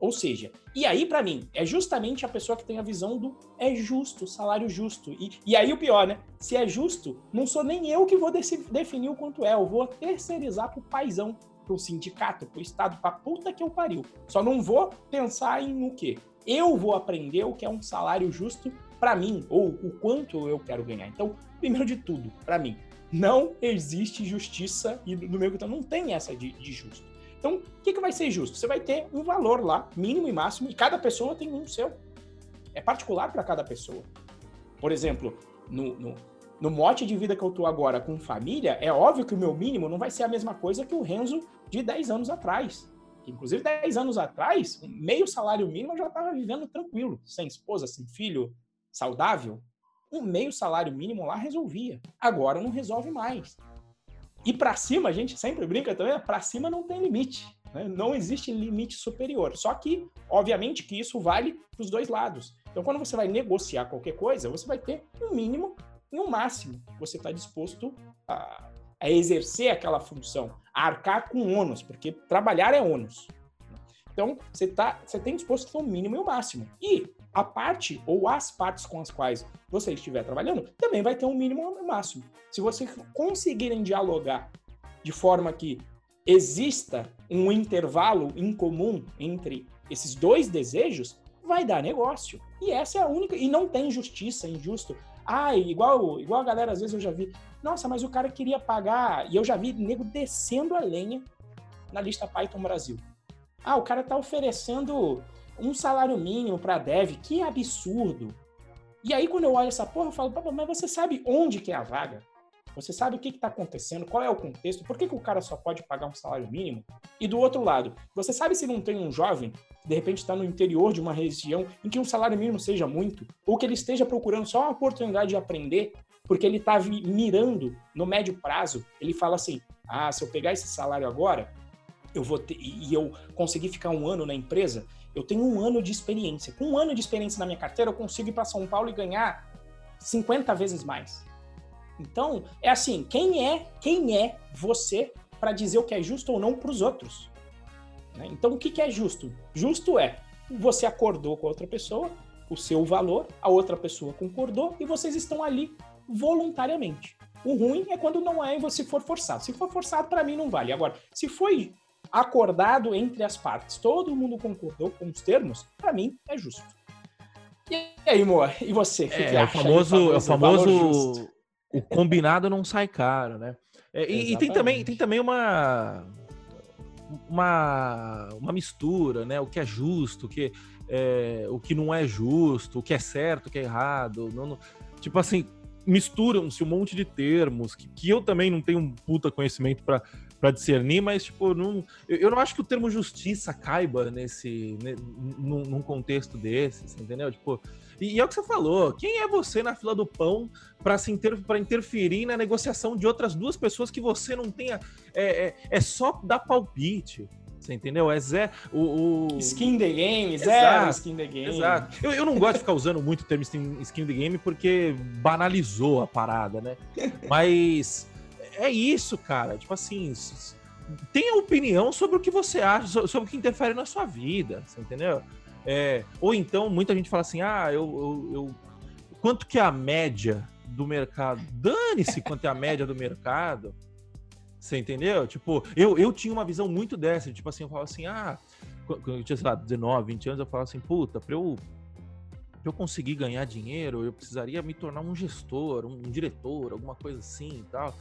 Ou seja, e aí para mim, é justamente a pessoa que tem a visão do é justo, salário justo. E, e aí o pior, né? Se é justo, não sou nem eu que vou definir o quanto é, eu vou terceirizar pro paizão, pro sindicato, pro estado, pra puta que eu pariu. Só não vou pensar em o quê? Eu vou aprender o que é um salário justo para mim, ou o quanto eu quero ganhar. Então, primeiro de tudo, para mim, não existe justiça e no meu então não tem essa de, de justo. Então, o que, que vai ser justo? Você vai ter um valor lá, mínimo e máximo, e cada pessoa tem um seu. É particular para cada pessoa. Por exemplo, no, no, no, mote de vida que eu tô agora com família, é óbvio que o meu mínimo não vai ser a mesma coisa que o Renzo de 10 anos atrás. Inclusive, 10 anos atrás, meio salário mínimo eu já estava vivendo tranquilo, sem esposa, sem filho, saudável. Um meio salário mínimo lá resolvia. Agora não resolve mais. E para cima, a gente sempre brinca também, para cima não tem limite. Né? Não existe limite superior. Só que, obviamente, que isso vale para os dois lados. Então, quando você vai negociar qualquer coisa, você vai ter um mínimo e um máximo. Você está disposto a, a, exercer aquela função, a arcar com ônus, porque trabalhar é ônus. Então, você, tá, você tem disposto a um mínimo e um máximo. E a parte ou as partes com as quais você estiver trabalhando também vai ter um mínimo e um máximo. Se vocês conseguirem dialogar de forma que exista um intervalo em comum entre esses dois desejos, vai dar negócio. E essa é a única. E não tem justiça, injusto. Ah, igual, igual a galera, às vezes eu já vi. Nossa, mas o cara queria pagar. E eu já vi nego descendo a lenha na lista Python Brasil. Ah, o cara tá oferecendo um salário mínimo para dev, que absurdo. E aí, quando eu olho essa porra, eu falo, mas você sabe onde que é a vaga? Você sabe o que está acontecendo, qual é o contexto, por que, que o cara só pode pagar um salário mínimo? E do outro lado, você sabe se não tem um jovem que de repente está no interior de uma região em que um salário mínimo seja muito, ou que ele esteja procurando só uma oportunidade de aprender, porque ele está mirando no médio prazo, ele fala assim: ah, se eu pegar esse salário agora, eu vou ter, e eu conseguir ficar um ano na empresa, eu tenho um ano de experiência. Com um ano de experiência na minha carteira, eu consigo ir para São Paulo e ganhar 50 vezes mais. Então, é assim, quem é, quem é você para dizer o que é justo ou não para os outros? Né? Então, o que, que é justo? Justo é você acordou com a outra pessoa, o seu valor, a outra pessoa concordou e vocês estão ali voluntariamente. O ruim é quando não é e você for forçado. Se for forçado, para mim não vale. Agora, se foi acordado entre as partes, todo mundo concordou com os termos, para mim é justo. E aí, Moa, e você? É, é o famoso, é o famoso o combinado não sai caro, né? É, e, e, tem também tem também uma uma, uma mistura, né? O que é justo, o que, é, o que não é justo, o que é certo, o que é errado. Não, não, tipo assim, misturam-se um monte de termos que, que eu também não tenho um puta conhecimento para para discernir, mas tipo, não, eu, não acho que o termo justiça caiba nesse num, num, contexto desse, entendeu? Tipo, e, e, é o que você falou, quem é você na fila do pão para se inter, interferir na negociação de outras duas pessoas que você não tenha é, é, é só dar palpite. Você entendeu? É Zé. O, o... Skin the game, Zé. Skin the game. Exato. Eu, eu não gosto de ficar usando muito o termo skin, skin the game porque banalizou a parada, né? Mas é isso, cara. Tipo assim, tenha opinião sobre o que você acha, sobre o que interfere na sua vida, você entendeu? É, ou então, muita gente fala assim, ah, eu, eu, eu quanto que é a média do mercado? Dane-se quanto é a média do mercado. Você entendeu? Tipo, eu, eu tinha uma visão muito dessa, tipo assim, eu falava assim, ah, quando eu tinha, sei lá, 19, 20 anos, eu falava assim, puta, pra eu, eu conseguir ganhar dinheiro, eu precisaria me tornar um gestor, um diretor, alguma coisa assim e tal.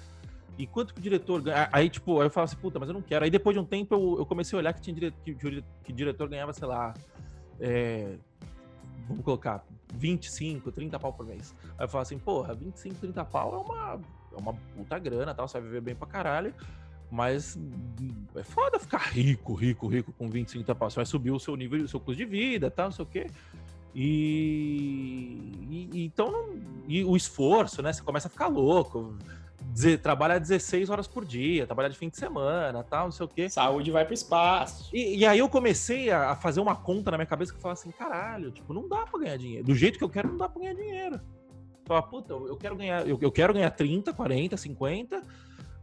E quanto que o diretor ganha? Aí, tipo, aí eu falava assim, puta, mas eu não quero. Aí depois de um tempo eu, eu comecei a olhar que tinha dire... que, que diretor ganhava, sei lá, é... vamos colocar 25, 30 pau por mês. Aí eu falava assim, porra, 25, 30 pau é uma é uma puta grana, tal, você vai viver bem pra caralho. Mas é foda ficar rico, rico, rico com 25 tapas. Você vai subir o seu nível, o seu custo de vida, tal, não sei o quê. E, e então e o esforço, né? Você começa a ficar louco. Dizer, trabalha 16 horas por dia, trabalha de fim de semana, tal, não sei o quê. Saúde vai pro espaço. E, e aí eu comecei a, a, fazer uma conta na minha cabeça que eu falava assim, caralho, tipo, não dá pra ganhar dinheiro. Do jeito que eu quero, não dá pra ganhar dinheiro. Falar, puta, eu quero ganhar, eu, eu quero ganhar 30, 40, 50,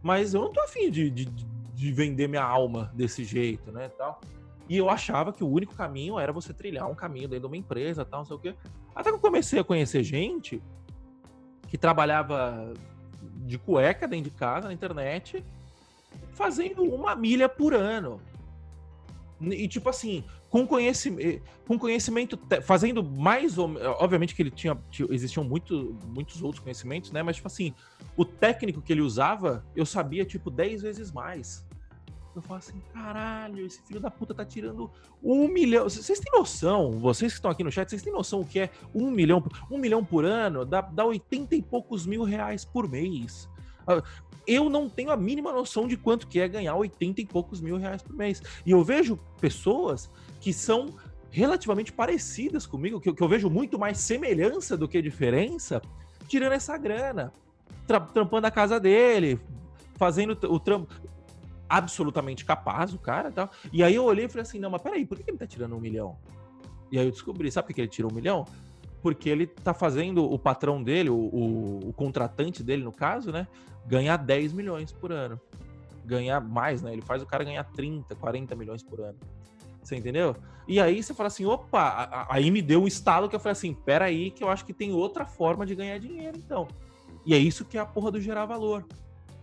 mas eu não tô afim de, de, de vender minha alma desse jeito, né, tal. E eu achava que o único caminho era você trilhar um caminho dentro de uma empresa, tal, não sei o quê. Até que eu comecei a conhecer gente que trabalhava de cueca dentro de casa, na internet, fazendo uma milha por ano. E tipo assim, com conhecimento, com conhecimento, fazendo mais ou obviamente que ele tinha, existiam muito, muitos outros conhecimentos, né? Mas tipo assim, o técnico que ele usava, eu sabia tipo 10 vezes mais. Eu falo assim, caralho, esse filho da puta tá tirando um milhão. Vocês têm noção, vocês que estão aqui no chat, vocês têm noção o que é um milhão, um milhão por ano? Dá, dá 80 e poucos mil reais por mês. Ah, eu não tenho a mínima noção de quanto que é ganhar 80 e poucos mil reais por mês. E eu vejo pessoas que são relativamente parecidas comigo, que, que eu vejo muito mais semelhança do que diferença, tirando essa grana, tra trampando a casa dele, fazendo o trampo absolutamente capaz, o cara tal. E aí eu olhei e falei assim: não, mas peraí, por que ele tá tirando um milhão? E aí eu descobri, sabe por que ele tirou um milhão? Porque ele tá fazendo o patrão dele, o, o, o contratante dele, no caso, né? Ganhar 10 milhões por ano. Ganhar mais, né? Ele faz o cara ganhar 30, 40 milhões por ano. Você entendeu? E aí você fala assim, opa, aí me deu um estalo que eu falei assim, peraí, que eu acho que tem outra forma de ganhar dinheiro, então. E é isso que é a porra do gerar valor.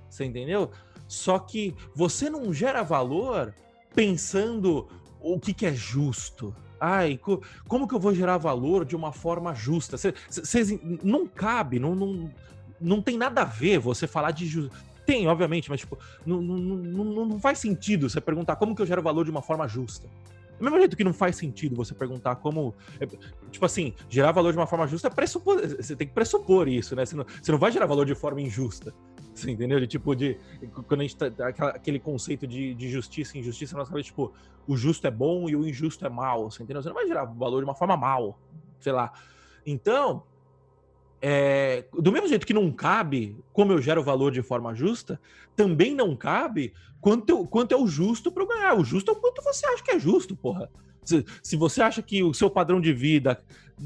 Você entendeu? Só que você não gera valor pensando o que, que é justo. Ai, co como que eu vou gerar valor de uma forma justa? Cês, não cabe, não, não, não tem nada a ver você falar de justiça. Tem, obviamente, mas tipo, não, não, não, não faz sentido você perguntar como que eu gero valor de uma forma justa. Do mesmo jeito que não faz sentido você perguntar como. É, tipo assim, gerar valor de uma forma justa é pressupor. Você tem que pressupor isso, né? Você não, você não vai gerar valor de forma injusta. Você entendeu? De tipo, de. Quando a gente tá. Aquele conceito de, de justiça e injustiça, nós falamos, tipo, o justo é bom e o injusto é mal. Você entendeu? Você não vai gerar valor de uma forma mal. Sei lá. Então, é, do mesmo jeito que não cabe como eu gero valor de forma justa, também não cabe quanto, quanto é o justo para eu ganhar. O justo é o quanto você acha que é justo, porra. Se, se, você acha que o seu padrão de vida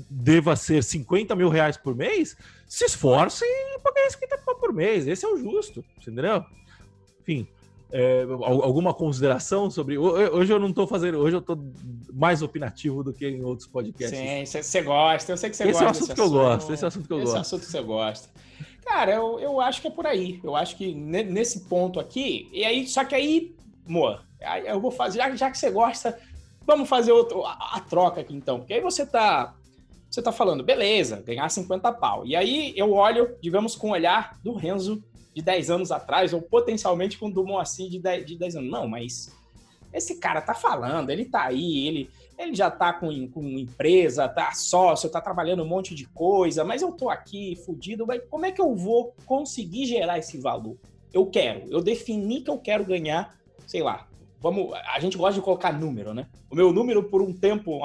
deva ser 50 mil reais por mês, se esforce para ganhar 50 mil por mês. Esse é o justo, entendeu? Enfim, é, alguma consideração sobre. Hoje eu não estou fazendo. Hoje eu estou mais opinativo do que em outros podcasts. Sim, você gosta. Eu sei que você gosta. Esse é o assunto que eu gosto. Esse é o assunto que eu esse gosto. Esse é o assunto que você gosta. Cara, eu, eu acho que é por aí. Eu acho que nesse ponto aqui. E aí, só que aí, Moa, eu vou fazer. Já, já que você gosta, vamos fazer outro, a, a, troca aqui então. Porque aí você tá. Você tá falando, beleza, ganhar 50 pau. E aí eu olho, digamos, com o olhar do Renzo de 10 anos atrás, ou potencialmente com o do Moacir de 10, de 10 anos. Não, mas esse cara tá falando, ele tá aí, ele, ele já tá com, com empresa, tá sócio, tá trabalhando um monte de coisa, mas eu tô aqui fudido, mas como é que eu vou conseguir gerar esse valor? Eu quero, eu defini que eu quero ganhar, sei lá, vamos, a gente gosta de colocar número, né? O meu número por um tempo,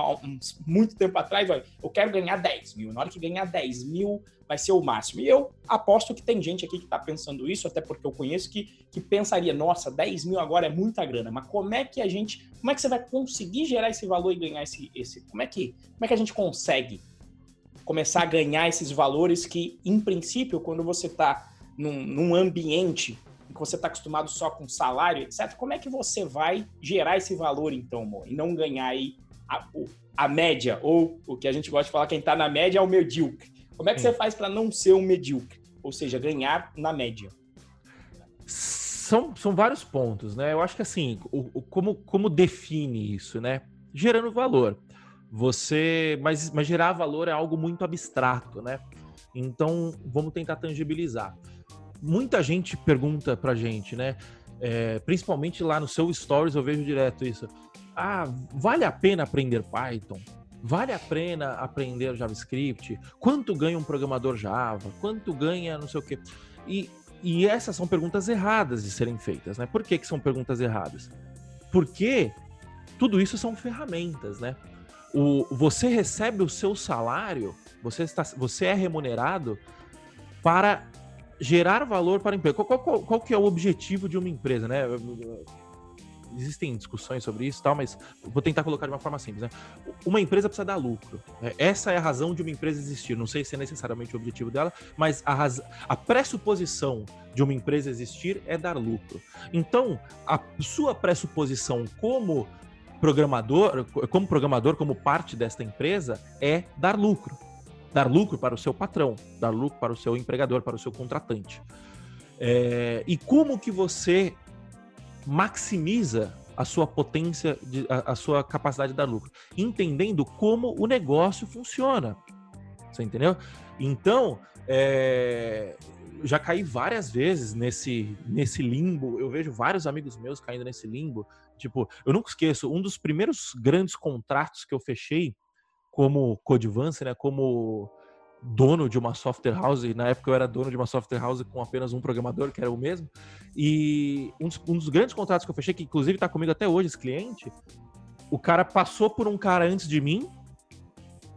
muito tempo atrás, eu quero ganhar 10 mil. Na hora que ganhar 10 mil, vai ser o máximo. E eu aposto que tem gente aqui que está pensando isso, até porque eu conheço, que, que pensaria, nossa, 10 mil agora é muita grana. Mas como é que a gente, como é que você vai conseguir gerar esse valor e ganhar esse, esse como é que, como é que a gente consegue começar a ganhar esses valores que, em princípio, quando você está num, num ambiente você está acostumado só com salário, etc., como é que você vai gerar esse valor, então, amor, e não ganhar aí a, a média, ou o que a gente gosta de falar, quem está na média é o medíocre. Como é que você faz para não ser um medíocre? Ou seja, ganhar na média? São, são vários pontos, né? Eu acho que assim, o, o, como, como define isso, né? Gerando valor. Você. Mas, mas gerar valor é algo muito abstrato, né? Então, vamos tentar tangibilizar muita gente pergunta pra gente, né? É, principalmente lá no seu stories eu vejo direto isso. Ah, vale a pena aprender Python? Vale a pena aprender JavaScript? Quanto ganha um programador Java? Quanto ganha não sei o quê? E, e essas são perguntas erradas de serem feitas, né? Por que, que são perguntas erradas? Porque tudo isso são ferramentas, né? O, você recebe o seu salário, você, está, você é remunerado para gerar valor para a empresa. Qual, qual, qual, que é o objetivo de uma empresa, né? Existem discussões sobre isso tal, mas vou tentar colocar de uma forma simples, né? Uma empresa precisa dar lucro. Né? Essa é a razão de uma empresa existir. Não sei se é necessariamente o objetivo dela, mas a, raz... a pressuposição de uma empresa existir é dar lucro. Então, a sua pressuposição como programador, como programador, como parte desta empresa, é dar lucro dar lucro para o seu patrão, dar lucro para o seu empregador, para o seu contratante. É, e como que você maximiza a sua potência, de, a, a, sua capacidade de dar lucro? Entendendo como o negócio funciona. Você entendeu? Então, é, já caí várias vezes nesse, nesse limbo. Eu vejo vários amigos meus caindo nesse limbo. Tipo, eu nunca esqueço, um dos primeiros grandes contratos que eu fechei como Codevance, né, como dono de uma software house, na época eu era dono de uma software house com apenas um programador, que era o mesmo, e um dos, um dos grandes contratos que eu fechei, que inclusive está comigo até hoje, esse cliente, o cara passou por um cara antes de mim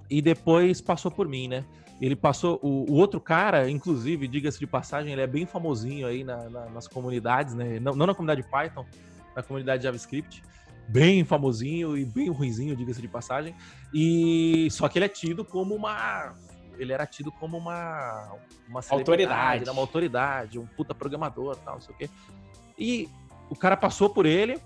e depois passou por mim, né? Ele passou, o, o outro cara, inclusive, diga-se de passagem, ele é bem famosinho aí na, na, nas comunidades, né? Não, não na comunidade Python, na comunidade JavaScript bem famosinho e bem ruizinho, diga-se de passagem. E só que ele é tido como uma ele era tido como uma uma autoridade, né, uma autoridade, um puta programador, tal, não sei o quê. E o cara passou por ele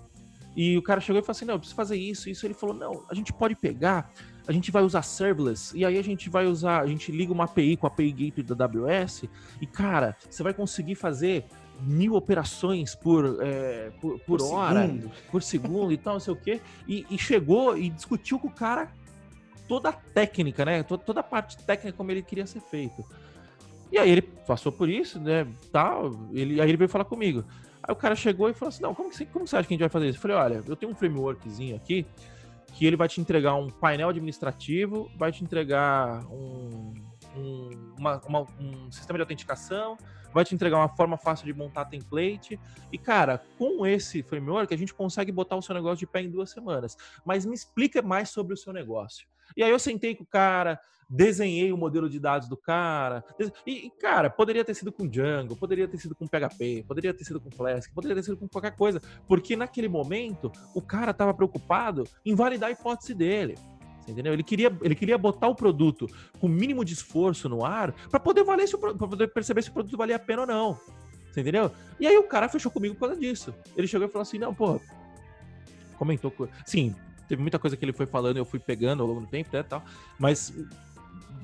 e o cara chegou e falou assim: "Não, eu preciso fazer isso". Isso ele falou: "Não, a gente pode pegar, a gente vai usar serverless e aí a gente vai usar, a gente liga uma API com a API Gateway da AWS e cara, você vai conseguir fazer mil operações por, é, por, por, por, hora, segundo. por segundo e tal, não sei o quê. E, e, chegou e discutiu com o cara toda a técnica, né? Toda, toda a parte técnica como ele queria ser feito. E aí ele passou por isso, né? Tal, ele, aí ele veio falar comigo. Aí o cara chegou e falou assim: Não, como, que, como você acha que a gente vai fazer isso? Eu falei: Olha, eu tenho um frameworkzinho aqui que ele vai te entregar um painel administrativo, vai te entregar um, um, uma, uma, um sistema de autenticação, vai te entregar uma forma fácil de montar template. E, cara, com esse framework, a gente consegue botar o seu negócio de pé em duas semanas. Mas me explica mais sobre o seu negócio. E aí eu sentei com o cara, desenhei o modelo de dados do cara. E, cara, poderia ter sido com Django, poderia ter sido com PHP, poderia ter sido com Flask, poderia ter sido com qualquer coisa. Porque naquele momento, o cara estava preocupado em validar a hipótese dele entendeu? Ele queria, ele queria botar o produto com o mínimo de esforço no ar para poder valer para poder perceber se o produto valia a pena ou não. Você entendeu? E aí o cara fechou comigo por causa disso. Ele chegou e falou assim: "Não, pô, comentou, sim, teve muita coisa que ele foi falando, eu fui pegando ao longo do tempo, né, tal, mas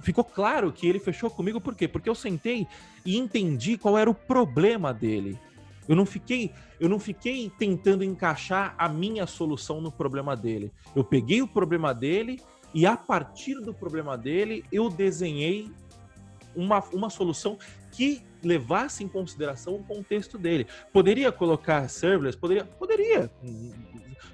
ficou claro que ele fechou comigo por quê? Porque eu sentei e entendi qual era o problema dele. Eu não fiquei, eu não fiquei tentando encaixar a minha solução no problema dele. Eu peguei o problema dele e a partir do problema dele, eu desenhei uma, uma solução que levasse em consideração o contexto dele. Poderia colocar serverless? Poderia, poderia.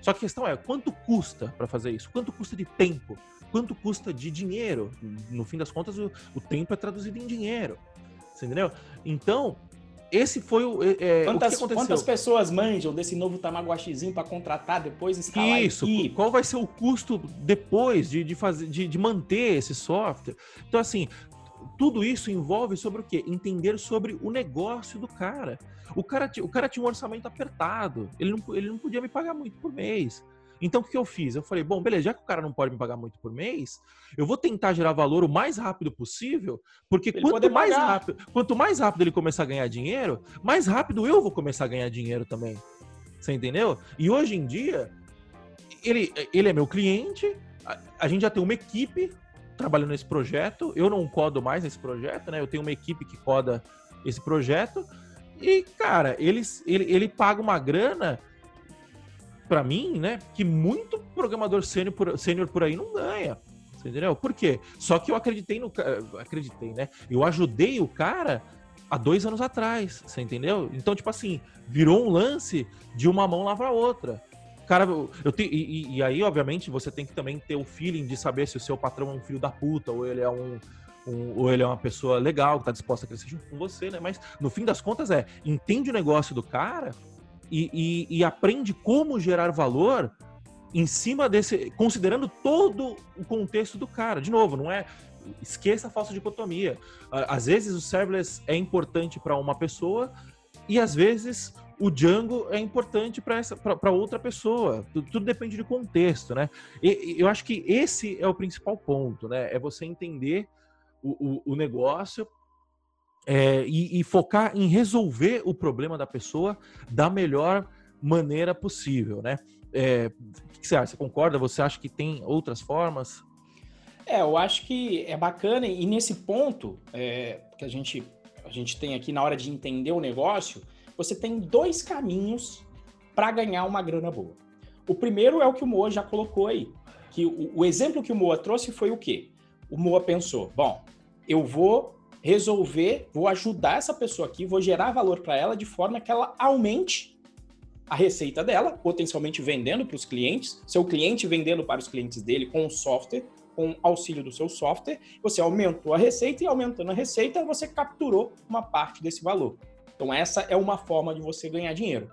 Só que a questão é, quanto custa para fazer isso? Quanto custa de tempo? Quanto custa de dinheiro? No fim das contas, o, o tempo é traduzido em dinheiro. Você entendeu? Então, esse foi o. É, quantas, o quantas pessoas manjam desse novo Tamagotchizinho para contratar depois instalar Isso, qual vai ser o custo depois de, de, fazer, de, de manter esse software? Então, assim, tudo isso envolve sobre o quê? Entender sobre o negócio do cara. O cara, o cara tinha um orçamento apertado, ele não, ele não podia me pagar muito por mês. Então, o que eu fiz? Eu falei, bom, beleza, já que o cara não pode me pagar muito por mês, eu vou tentar gerar valor o mais rápido possível, porque quanto mais rápido, quanto mais rápido ele começar a ganhar dinheiro, mais rápido eu vou começar a ganhar dinheiro também. Você entendeu? E hoje em dia, ele, ele é meu cliente, a, a gente já tem uma equipe trabalhando nesse projeto, eu não codo mais nesse projeto, né? Eu tenho uma equipe que coda esse projeto, e, cara, eles, ele, ele paga uma grana para mim, né, que muito programador sênior por, sênior por aí não ganha. Entendeu? Por quê? Só que eu acreditei no. Acreditei, né? Eu ajudei o cara há dois anos atrás, você entendeu? Então, tipo assim, virou um lance de uma mão lava a outra. Cara, eu te, e, e, aí, obviamente, você tem que também ter o feeling de saber se o seu patrão é um filho da puta ou ele é um, um, ou ele é uma pessoa legal que tá disposta a crescer junto com você, né? Mas no fim das contas é entende o negócio do cara e, e, e aprende como gerar valor em cima desse, considerando todo o contexto do cara. De novo, não é esqueça a falsa dicotomia. Às vezes o serverless é importante para uma pessoa e às vezes o Django é importante para outra pessoa. Tudo, tudo, depende de contexto, né? E, eu acho que esse é o principal ponto, né? É você entender o, o, o negócio é, e, e, focar em resolver o problema da pessoa da melhor maneira possível, né? É, o que você acha? Você concorda? Você acha que tem outras formas? É, eu acho que é bacana e nesse ponto é, que a gente, a gente tem aqui na hora de entender o negócio, você tem dois caminhos para ganhar uma grana boa. O primeiro é o que o Moa já colocou aí, que o, o exemplo que o Moa trouxe foi o quê? O Moa pensou, bom, eu vou resolver, vou ajudar essa pessoa aqui, vou gerar valor para ela de forma que ela aumente a receita dela, potencialmente vendendo para os clientes, seu cliente vendendo para os clientes dele com o software, com auxílio do seu software, você aumentou a receita e aumentando a receita, você capturou uma parte desse valor. Então essa é uma forma de você ganhar dinheiro.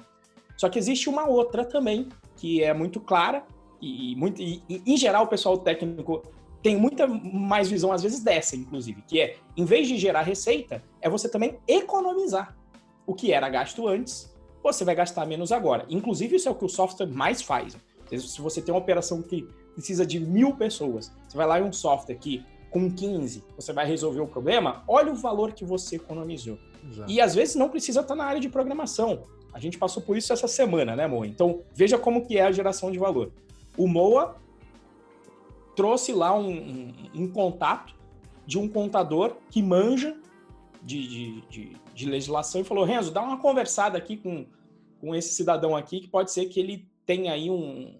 Só que existe uma outra também, que é muito clara, e, muito, e, e em geral o pessoal técnico tem muita mais visão, às vezes, dessa, inclusive, que é, em vez de gerar receita, é você também economizar. O que era gasto antes, você vai gastar menos agora. Inclusive, isso é o que o software mais faz. Se você tem uma operação que precisa de mil pessoas, você vai lá em um software que, com 15, você vai resolver o problema, olha o valor que você economizou. Exato. E às vezes não precisa estar na área de programação. A gente passou por isso essa semana, né, Moa? Então, veja como que é a geração de valor. O Moa trouxe lá um, um, um contato de um contador que manja de, de, de, de, legislação e falou: Renzo, dá uma conversada aqui com, com esse cidadão aqui, que pode ser que ele tenha aí um,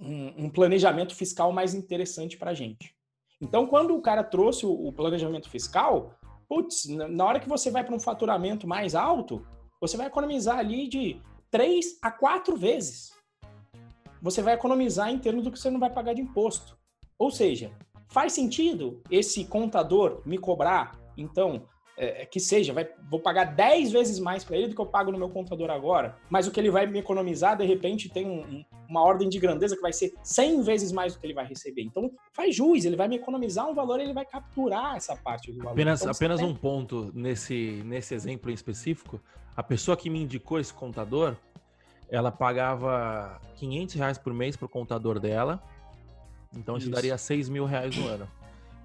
um, um planejamento fiscal mais interessante para a gente. Então, quando o cara trouxe o, o planejamento fiscal, putz, na hora que você vai para um faturamento mais alto, você vai economizar ali de três a quatro vezes você vai economizar em termos do que você não vai pagar de imposto. Ou seja, faz sentido esse contador me cobrar, então, é, é que seja, vai, vou pagar 10 vezes mais para ele do que eu pago no meu contador agora, mas o que ele vai me economizar, de repente, tem um, uma ordem de grandeza que vai ser 100 vezes mais do que ele vai receber. Então, faz jus, ele vai me economizar um valor, ele vai capturar essa parte do valor. Apenas, então, apenas um ponto nesse, nesse exemplo em específico, a pessoa que me indicou esse contador, ela pagava 500 reais por mês pro contador dela. Então isso, isso daria 6 mil reais no ano.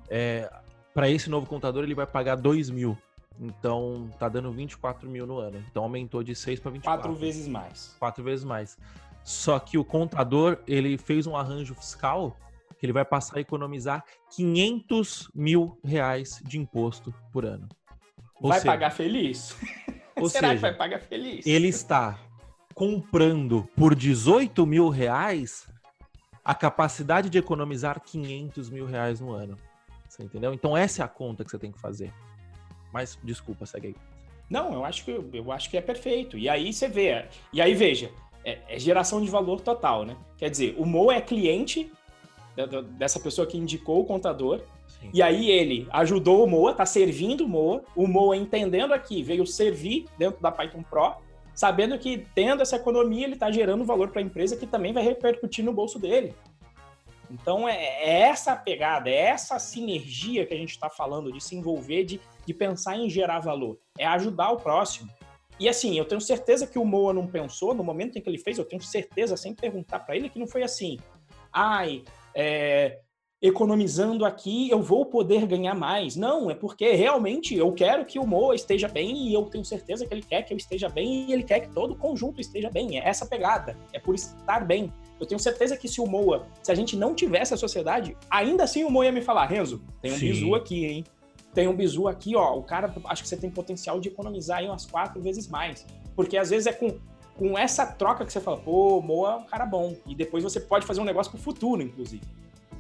É, para esse novo contador, ele vai pagar 2 mil. Então tá dando 24 mil no ano. Então aumentou de 6 para 24. Quatro vezes mais. Quatro vezes mais. Só que o contador, ele fez um arranjo fiscal que ele vai passar a economizar 500 mil reais de imposto por ano. Ou vai seja, pagar feliz? Será seja, que vai pagar feliz? Ele está comprando por 18 mil reais a capacidade de economizar 500 mil reais no ano. Você entendeu? Então essa é a conta que você tem que fazer. Mas desculpa, segue aí. Não, eu acho que eu acho que é perfeito. E aí você vê, e aí veja, é, é geração de valor total, né? Quer dizer, o Mo é cliente dessa pessoa que indicou o contador, Sim. e aí ele ajudou o Moa, tá servindo o Moa, o Moa entendendo aqui, veio servir dentro da Python Pro, sabendo que tendo essa economia ele está gerando valor para a empresa que também vai repercutir no bolso dele. Então é, é essa pegada, é essa sinergia que a gente está falando de se envolver, de, de pensar em gerar valor, é ajudar o próximo. E assim, eu tenho certeza que o Moa não pensou no momento em que ele fez, eu tenho certeza, sem perguntar para ele, que não foi assim. Ai, é, economizando aqui eu vou poder ganhar mais. Não, é porque realmente eu quero que o Moa esteja bem e eu tenho certeza que ele quer que eu esteja bem e ele quer que todo o conjunto esteja bem. É essa pegada, é por estar bem. Eu tenho certeza que se o Moa, se a gente não tivesse a sociedade, ainda assim o Moa ia me falar, Renzo, tem um Sim. bizu aqui, hein? Tem um bizu aqui, ó. O cara, acho que você tem potencial de economizar aí umas quatro vezes mais. Porque às vezes é com, com essa troca que você fala, pô, o Moa é um cara bom. E depois você pode fazer um negócio pro futuro, inclusive.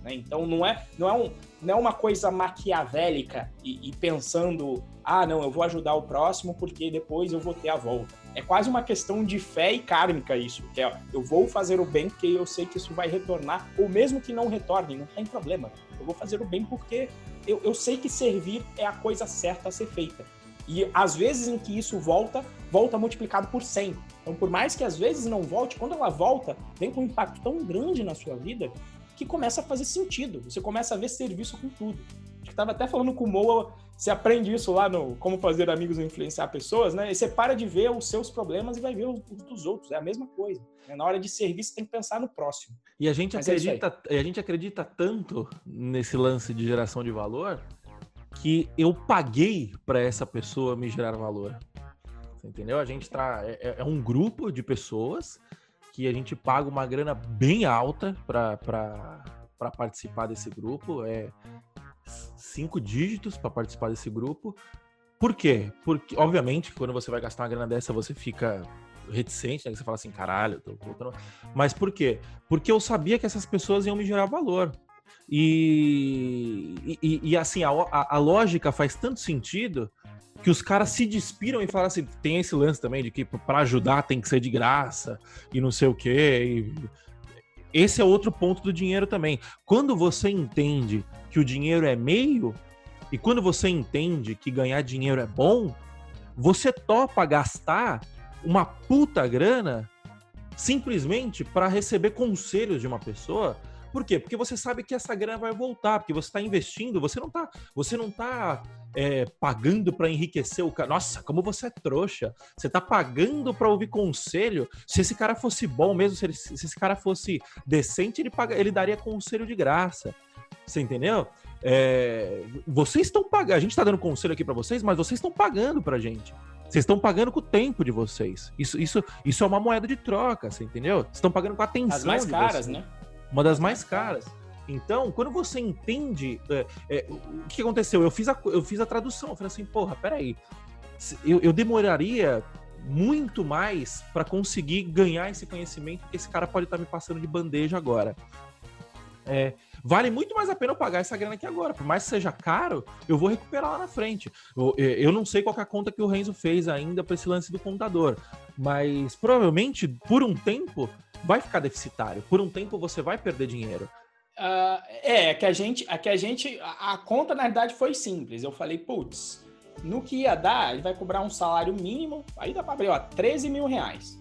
Né? Então não é, não, é um, não é uma coisa maquiavélica e, e, pensando, ah, não, eu vou ajudar o próximo porque depois eu vou ter a volta. É quase uma questão de fé e kármica isso, que é, eu vou fazer o bem porque eu sei que isso vai retornar, ou mesmo que não retorne, não tem problema. Eu vou fazer o bem porque eu, eu sei que servir é a coisa certa a ser feita. E às vezes em que isso volta, volta multiplicado por 100. Então, por mais que às vezes não volte, quando ela volta, vem com um impacto tão grande na sua vida que começa a fazer sentido. Você começa a ver serviço com tudo. Acho que estava até falando com o Moa, você aprende isso lá no Como Fazer Amigos e Influenciar Pessoas, né? E você para de ver os seus problemas e vai ver os, dos outros. É a mesma coisa. Né? Na hora de servir, você tem que pensar no próximo. E a gente, Mas é acredita, é a gente acredita tanto nesse lance de geração de valor que eu paguei para essa pessoa me gerar valor. Você entendeu? A gente tá. É, é um grupo de pessoas que a gente paga uma grana bem alta para participar desse grupo. É cinco dígitos para participar desse grupo. Por quê? Porque, obviamente, quando você vai gastar uma grana dessa, você fica reticente, né? Você fala assim, caralho, tô. Mas por quê? Porque eu sabia que essas pessoas iam me gerar valor. E, e, e assim, a, a, lógica faz tanto sentido que os caras se despiram e falam assim: tem esse lance também de que para ajudar tem que ser de graça e não sei o quê. Esse é outro ponto do dinheiro também. Quando você entende que o dinheiro é meio, e quando você entende que ganhar dinheiro é bom, você topa gastar uma puta grana simplesmente para receber conselhos de uma pessoa por quê? Porque você sabe que essa grana vai voltar, porque você está investindo, você não está, você não tá é, pagando para enriquecer o cara. Nossa, como você é trouxa! Você está pagando para ouvir conselho. Se esse cara fosse bom mesmo, se, ele, se esse cara fosse decente, ele, paga, ele daria conselho de graça. Você entendeu? É, vocês estão pagando. A gente está dando conselho aqui para vocês, mas vocês estão pagando para gente. Vocês estão pagando com o tempo de vocês. Isso, isso, isso é uma moeda de troca, você entendeu? Vocês estão pagando com a atenção. As mais caras, né? uma das mais caras. Então, quando você entende é, é, o que aconteceu, eu fiz a, eu fiz a tradução, eu falei assim, porra, peraí, eu, eu demoraria muito mais para conseguir ganhar esse conhecimento que esse cara pode estar tá me passando de bandeja agora. É, vale muito mais a pena eu pagar essa grana aqui agora. Por mais que seja caro, eu vou recuperar lá na frente. Eu, eu não sei qual é a conta que o Renzo fez ainda para esse lance do contador, mas provavelmente por um tempo vai ficar deficitário. Por um tempo você vai perder dinheiro. Uh, é, que a gente, a que a gente, a, a, conta na verdade foi simples. Eu falei, putz, no que ia dar, ele vai cobrar um salário mínimo, aí dá para abrir, ó, 13 mil reais.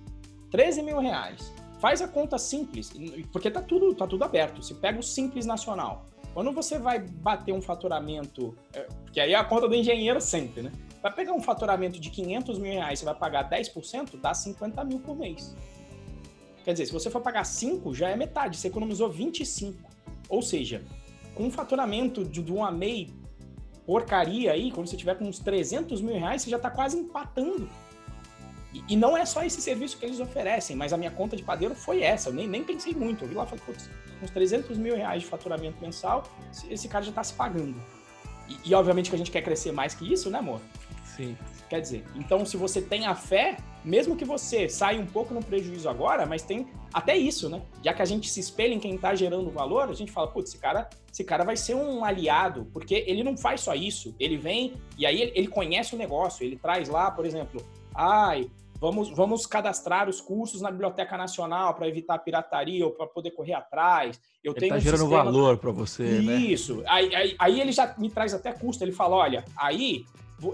13 mil reais. Faz a conta simples, porque tá tudo, tá tudo aberto. Você pega o simples nacional. Quando você vai bater um faturamento, é, que aí é a conta do engenheiro sempre, né? Vai pegar um faturamento de 500 mil reais, você vai pagar 10%, dá 50 mil por mês. Quer dizer, se você for pagar 5, já é metade, você economizou 25. Ou seja, com um faturamento de, de uma MEI porcaria aí, quando você tiver com uns 300 mil reais, você já está quase empatando. E, e, não é só esse serviço que eles oferecem, mas a minha conta de padeiro foi essa. Eu nem, nem pensei muito. Eu vi lá e falei, putz, uns 300 mil reais de faturamento mensal, esse cara já está se pagando. E, e, obviamente que a gente quer crescer mais que isso, né, amor? Sim. Quer dizer, então se você tem a fé, mesmo que você saia um pouco no prejuízo agora, mas tem até isso, né? Já que a gente se espelha em quem está gerando valor, a gente fala, putz, esse cara, esse cara vai ser um aliado, porque ele não faz só isso. Ele vem e aí ele conhece o negócio, ele traz lá, por exemplo, ai, vamos, vamos cadastrar os cursos na Biblioteca Nacional para evitar pirataria ou para poder correr atrás. Eu ele tenho tá um gerando sistema... valor para você, né? Isso. Aí, aí, aí, ele já me traz até custo. Ele fala, olha, aí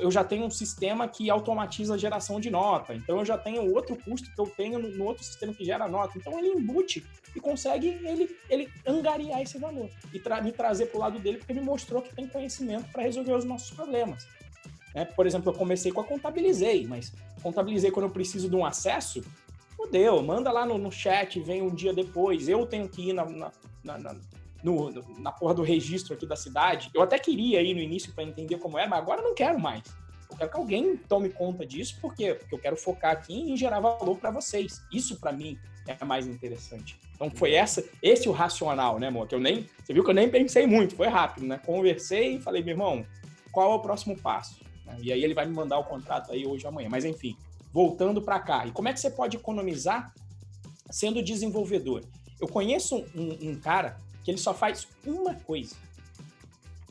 eu já tenho um sistema que automatiza a geração de nota. Então eu já tenho outro custo que eu tenho no, outro sistema que gera nota. Então ele embute e consegue ele, ele angariar esse valor e tra me trazer para o lado dele porque me mostrou que tem conhecimento para resolver os nossos problemas. Né? Por exemplo, eu comecei com a contabilizei, mas contabilizei quando eu preciso de um acesso, fudeu, manda lá no, no chat, vem um dia depois, eu tenho que ir na, na, na, no, na porra do registro aqui da cidade. Eu até queria ir no início para entender como era, mas agora não quero mais. Eu quero que alguém tome conta disso, por quê? Porque eu quero focar aqui em gerar valor para vocês. Isso para mim é mais interessante. Então foi essa, esse o racional, né, amor? Que eu nem, você viu que eu nem pensei muito, foi rápido, né? Conversei e falei, meu irmão, qual é o próximo passo? E aí ele vai me mandar o contrato aí hoje ou amanhã. Mas enfim, voltando para cá. E como é que você pode economizar sendo desenvolvedor? Eu conheço um, um, cara que ele só faz uma coisa.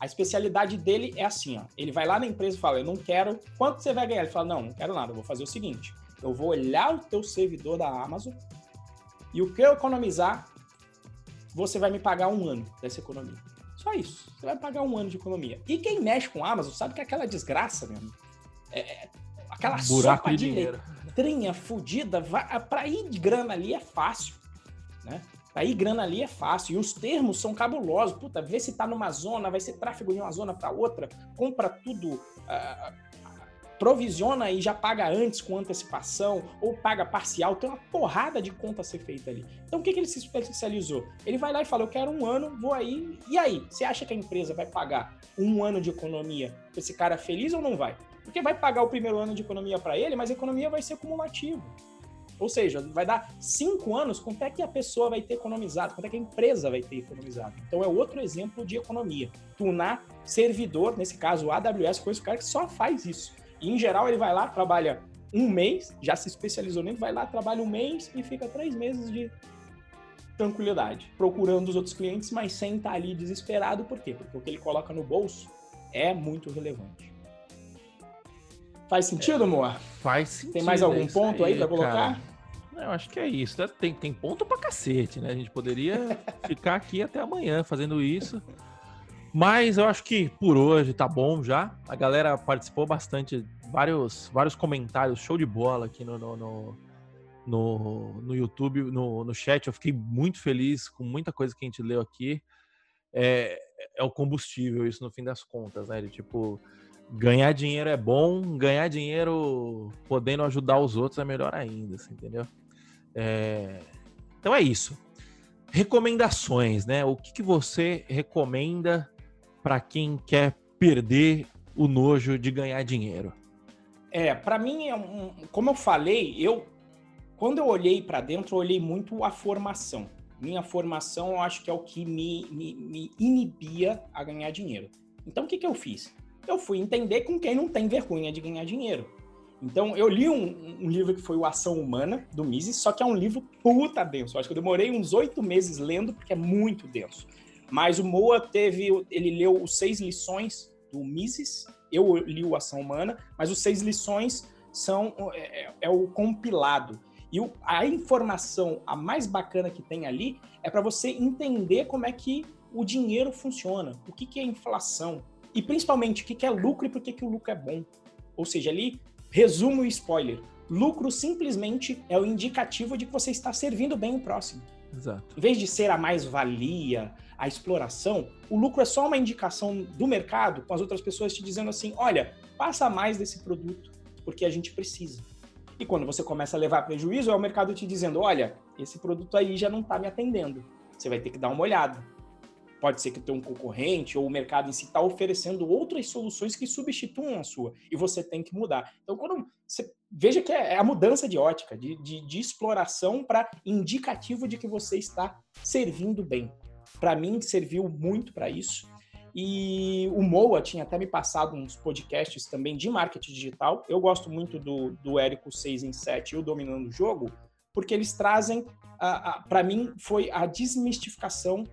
A especialidade dele é assim, ó. Ele vai lá na empresa e fala, eu não quero... Quanto você vai ganhar? Ele fala, não, não quero nada. Eu vou fazer o seguinte. Eu vou olhar o teu servidor da Amazon e o que eu economizar, você vai me pagar um ano dessa economia. Só isso. Você vai pagar um ano de economia. E quem mexe com a Amazon sabe que é aquela desgraça mesmo. É, é aquela Buraco sopa de, de letrinha fodida. Para ir de grana ali é fácil. Né? Ir grana ali é fácil. E os termos são cabulosos. Puta, vê se tá numa zona, vai ser tráfego de uma zona para outra. Compra tudo. Uh, provisiona e já paga antes com antecipação ou paga parcial, tem uma porrada de conta a ser feita ali. Então o que, que ele se especializou? Ele vai lá e fala: Eu quero um ano, vou aí. E aí? Você acha que a empresa vai pagar um ano de economia esse cara feliz ou não vai? Porque vai pagar o primeiro ano de economia para ele, mas a economia vai ser cumulativa. Ou seja, vai dar cinco anos, quanto é que a pessoa vai ter economizado, quanto é que a empresa vai ter economizado. Então é outro exemplo de economia. Tunar servidor, nesse caso o AWS, coisa o cara que só faz isso. E, em geral, ele vai lá, trabalha um mês, já se especializou nele, vai lá, trabalha um mês e fica três meses de tranquilidade, procurando os outros clientes, mas sem estar ali desesperado. Por quê? Porque o que ele coloca no bolso é muito relevante. Faz sentido, é, amor? Faz sentido. Tem mais algum ponto aí, aí para colocar? Eu acho que é isso. Tem, tem ponto pra cacete, né? A gente poderia ficar aqui até amanhã fazendo isso. Mas eu acho que por hoje tá bom já. A galera participou bastante, vários, vários comentários, show de bola aqui no, no, no, no, no YouTube, no, no chat. Eu fiquei muito feliz com muita coisa que a gente leu aqui. É, é o combustível, isso no fim das contas, né? De, tipo, ganhar dinheiro é bom, ganhar dinheiro podendo ajudar os outros é melhor ainda, assim, entendeu? É... Então é isso. Recomendações, né? O que, que você recomenda para quem quer perder o nojo de ganhar dinheiro? É, para mim, é um, como eu falei, eu quando eu olhei para dentro, eu olhei muito a formação. Minha formação, eu acho que é o que me, me, me inibia a ganhar dinheiro. Então, o que, que eu fiz? Eu fui entender com quem não tem vergonha de ganhar dinheiro. Então, eu li um, um, livro que foi o Ação Humana, do Mises, só que é um livro puta denso. Eu acho que eu demorei uns oito meses lendo, porque é muito denso. Mas o Moa teve, ele leu os seis lições do Mises, eu li o Ação Humana, mas os seis lições são é, é, é o compilado. E o, a informação, a mais bacana que tem ali, é para você entender como é que o dinheiro funciona, o que, que é inflação, e principalmente o que, que é lucro e por que, que o lucro é bom. Ou seja, ali, resumo e spoiler. Lucro simplesmente é o indicativo de que você está servindo bem o próximo. Exato. Em vez de ser a mais-valia, a exploração, o lucro é só uma indicação do mercado, com as outras pessoas te dizendo assim: olha, passa mais desse produto, porque a gente precisa. E quando você começa a levar prejuízo, é o mercado te dizendo: olha, esse produto aí já não está me atendendo. Você vai ter que dar uma olhada. Pode ser que tenha um concorrente ou o mercado em si está oferecendo outras soluções que substituam a sua e você tem que mudar. Então, quando você veja que é, é a mudança de ótica, de, de, de exploração para indicativo de que você está servindo bem. Para mim, serviu muito para isso. E o Moa tinha até me passado uns podcasts também de marketing digital. Eu gosto muito do, do Érico 6 em 7 e o Dominando o Jogo, porque eles trazem, para mim, foi a desmistificação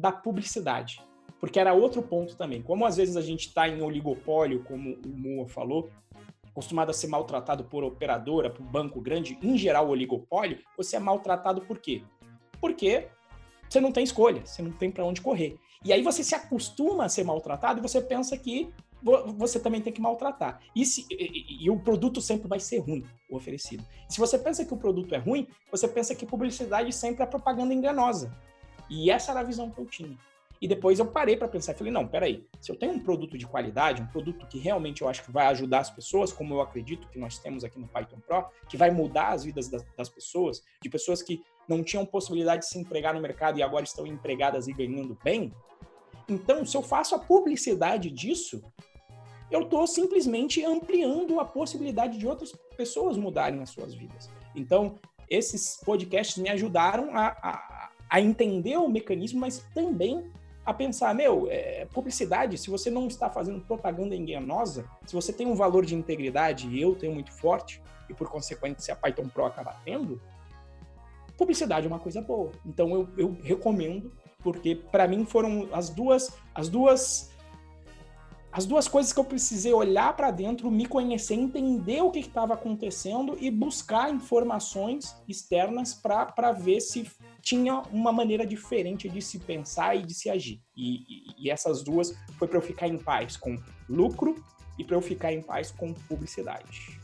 da publicidade. Porque era outro ponto também. Como às vezes a gente está em oligopólio, como o Moa falou, acostumado a ser maltratado por operadora, por banco grande, em geral oligopólio, você é maltratado por quê? Porque você não tem escolha, você não tem para onde correr. E aí você se acostuma a ser maltratado e você pensa que você também tem que maltratar. E, se, e, e, o produto sempre vai ser ruim, o oferecido. E se você pensa que o produto é ruim, você pensa que publicidade sempre é propaganda enganosa. E essa era a visão que eu tinha. E depois eu parei para pensar, falei, não, peraí, se eu tenho um produto de qualidade, um produto que realmente eu acho que vai ajudar as pessoas, como eu acredito que nós temos aqui no Python Pro, que vai mudar as vidas das, das pessoas, de pessoas que não tinham possibilidade de se empregar no mercado e agora estão empregadas e ganhando bem, então, se eu faço a publicidade disso, eu estou simplesmente ampliando a possibilidade de outras pessoas mudarem as suas vidas. Então, esses podcasts me ajudaram a, a, a entender o mecanismo, mas também a pensar, meu, é, publicidade, se você não está fazendo propaganda enganosa, se você tem um valor de integridade, e eu tenho muito forte, e por consequência a Python Pro acaba tendo, publicidade é uma coisa boa. Então eu, eu recomendo, porque para mim foram as duas, as duas as duas coisas que eu precisei olhar para dentro, me conhecer, entender o que estava acontecendo e buscar informações externas para ver se tinha uma maneira diferente de se pensar e de se agir. E, e, e essas duas foi para eu ficar em paz com lucro e para eu ficar em paz com publicidade.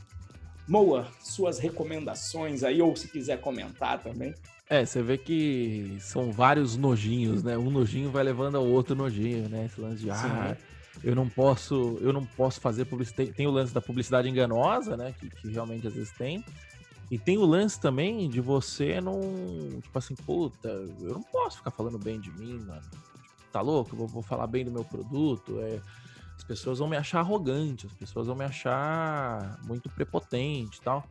Moa, suas recomendações aí, ou se quiser comentar também. É, você vê que são vários nojinhos, né? Um nojinho vai levando ao outro nojinho, né? Esse lance de, ah, eu não posso, eu não posso fazer publicidade. Tem o lance da publicidade enganosa, né? Que, que, realmente às vezes tem. E tem o lance também de você não. Tipo assim, puta, eu não posso ficar falando bem de mim, mano. Tá louco? Eu vou, vou falar bem do meu produto. É, as pessoas vão me achar arrogante, as pessoas vão me achar muito prepotente e tal.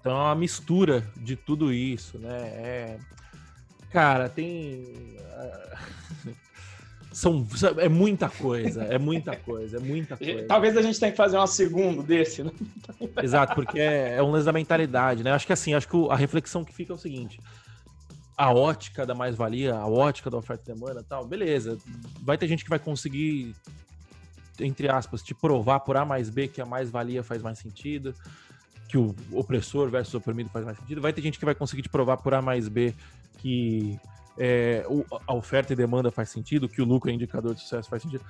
Então é uma mistura de tudo isso, né? É... Cara, tem. São, é muita coisa, é muita coisa, é muita coisa. Talvez a gente tenha que fazer um segundo desse, né? Exato, porque é, é um lance da mentalidade, né? Acho que assim, acho que a reflexão que fica é o seguinte: a ótica da mais-valia, a ótica da oferta e demanda tal, beleza. Vai ter gente que vai conseguir, entre aspas, te provar por A mais B que a mais-valia faz mais sentido, que o opressor versus o oprimido faz mais sentido. Vai ter gente que vai conseguir te provar por A mais B que é, a oferta e demanda faz sentido, que o lucro é indicador de sucesso faz sentido.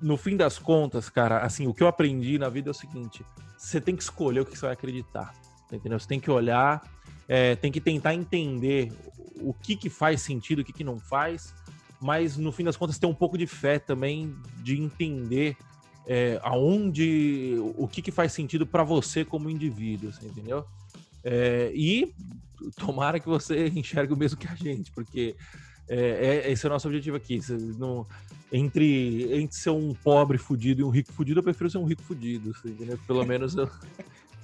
No fim das contas, cara, assim, o que eu aprendi na vida é o seguinte: você tem que escolher o que você vai acreditar, entendeu? Você tem que olhar, é, tem que tentar entender o que, que faz sentido, o que, que não faz, mas no fim das contas ter um pouco de fé também de entender é, aonde, o que, que faz sentido para você como indivíduo, entendeu? É, e tomara que você enxergue o mesmo que a gente, porque é, é, esse é o nosso objetivo aqui. Não, entre, entre ser um pobre fudido e um rico fudido, eu prefiro ser um rico fudido, entendeu? Pelo menos eu.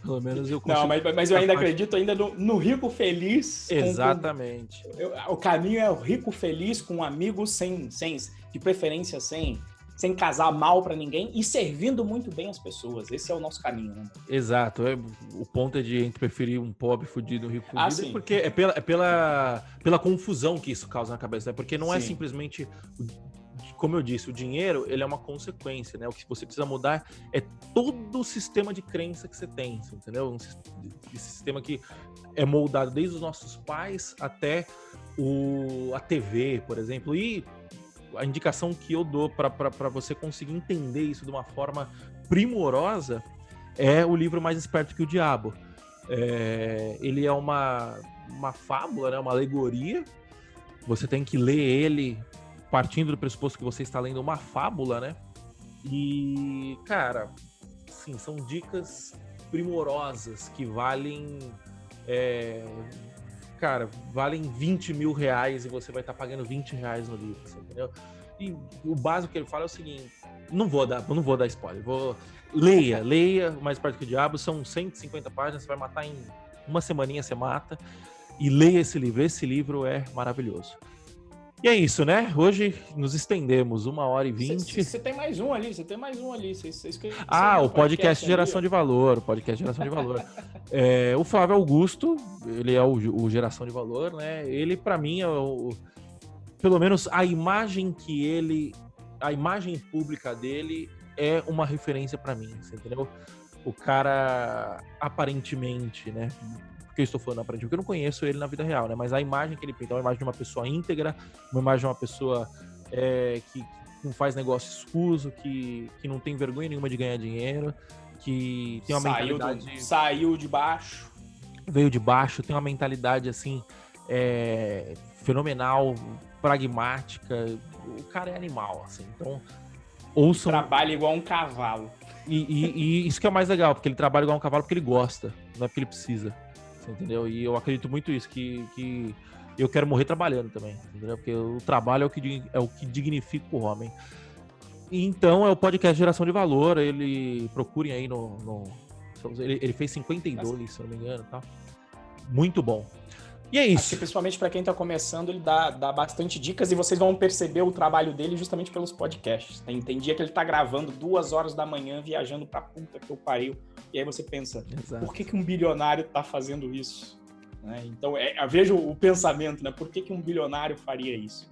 Pelo menos eu consigo. Não, mas, mas eu ainda acredito ainda no, no rico feliz. Exatamente. Com, eu, o caminho é o rico feliz com amigos sem, sem de preferência sem sem casar mal para ninguém e servindo muito bem as pessoas. Esse é o nosso caminho, né? Exato. É, o ponto é de a gente preferir um pobre fudido um rico fudido, ah, porque é pela, é pela, pela confusão que isso causa na cabeça, né? Porque não é sim. é simplesmente como eu disse, o dinheiro ele é uma consequência, né? O que você precisa mudar é todo o sistema de crença que você tem, entendeu? Um, sistema que é moldado desde os nossos pais até o, a TV, por exemplo, e a indicação que eu dou para você conseguir entender isso de uma forma primorosa é o livro Mais Esperto que o Diabo. É, ele é uma, uma fábula, né, uma alegoria. Você tem que ler ele partindo do pressuposto que você está lendo uma fábula, né? E, cara, sim, são dicas primorosas que valem. É, cara, valem 20 mil reais e você vai estar tá pagando 20 reais no livro, entendeu? E o básico que ele fala é o seguinte: não vou dar, não vou dar spoiler, vou. Leia, leia, mais perto que o diabo, são 150 páginas, você vai matar em uma semaninha, você mata. E leia esse livro, esse livro é maravilhoso. E é isso, né? Hoje nos estendemos, uma hora e vinte. Você tem mais um ali, você tem mais um ali. Cê, cê, cê, ah, o podcast, podcast Geração de Valor, o podcast Geração de Valor. é, o Flávio Augusto, ele é o, o Geração de Valor, né? Ele, para mim, é o, pelo menos a imagem que ele, a imagem pública dele é uma referência para mim, entendeu? o cara aparentemente, né? Porque eu estou falando aparentemente, porque eu não conheço ele na vida real, né? Mas a imagem que ele pinta é uma imagem de uma pessoa íntegra, uma imagem de uma pessoa é, que, não faz negócio escuso, que, que não tem vergonha nenhuma de ganhar dinheiro, que tem uma saiu mentalidade. Do, saiu de baixo. Veio de baixo, tem uma mentalidade assim. É, fenomenal, pragmática. O cara é animal, assim. Então, ouçam. Trabalha igual um cavalo. E, e, e, isso que é o mais legal, porque ele trabalha igual um cavalo porque ele gosta, não é porque ele precisa. Entendeu? E eu acredito muito isso, que, que eu quero morrer trabalhando também, entendeu? Porque o trabalho é o que, é o que dignifica o homem. Então é o podcast Geração de Valor, ele procurem aí no. no ele, ele, fez 52, se não me engano, tá? Muito bom. E é isso. Acho que principalmente para quem está começando, ele dá, dá bastante dicas e vocês vão perceber o trabalho dele justamente pelos podcasts. Tem, tem dia que ele está gravando duas horas da manhã, viajando para puta que eu pariu. E aí você pensa, Exato. por que, que um bilionário está fazendo isso? Né? Então, é, veja o pensamento, né? Por que, que um bilionário faria isso?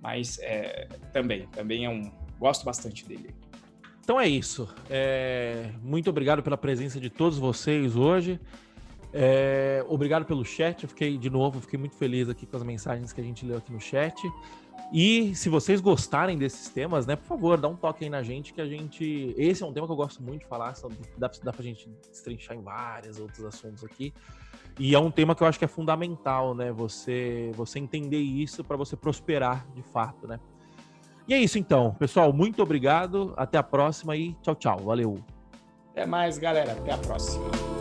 Mas é, também, também é um. Gosto bastante dele. Então é isso. É, muito obrigado pela presença de todos vocês hoje. É, obrigado pelo chat. Eu fiquei, de novo, fiquei muito feliz aqui com as mensagens que a gente leu aqui no chat. E se vocês gostarem desses temas, né, por favor, dá um toque aí na gente, que a gente. Esse é um tema que eu gosto muito de falar, dá, dá pra gente destrinchar em vários outros assuntos aqui. E é um tema que eu acho que é fundamental, né? Você, você entender isso para você prosperar de fato, né? E é isso então, pessoal. Muito obrigado. Até a próxima e tchau, tchau. Valeu. Até mais, galera. Até a próxima.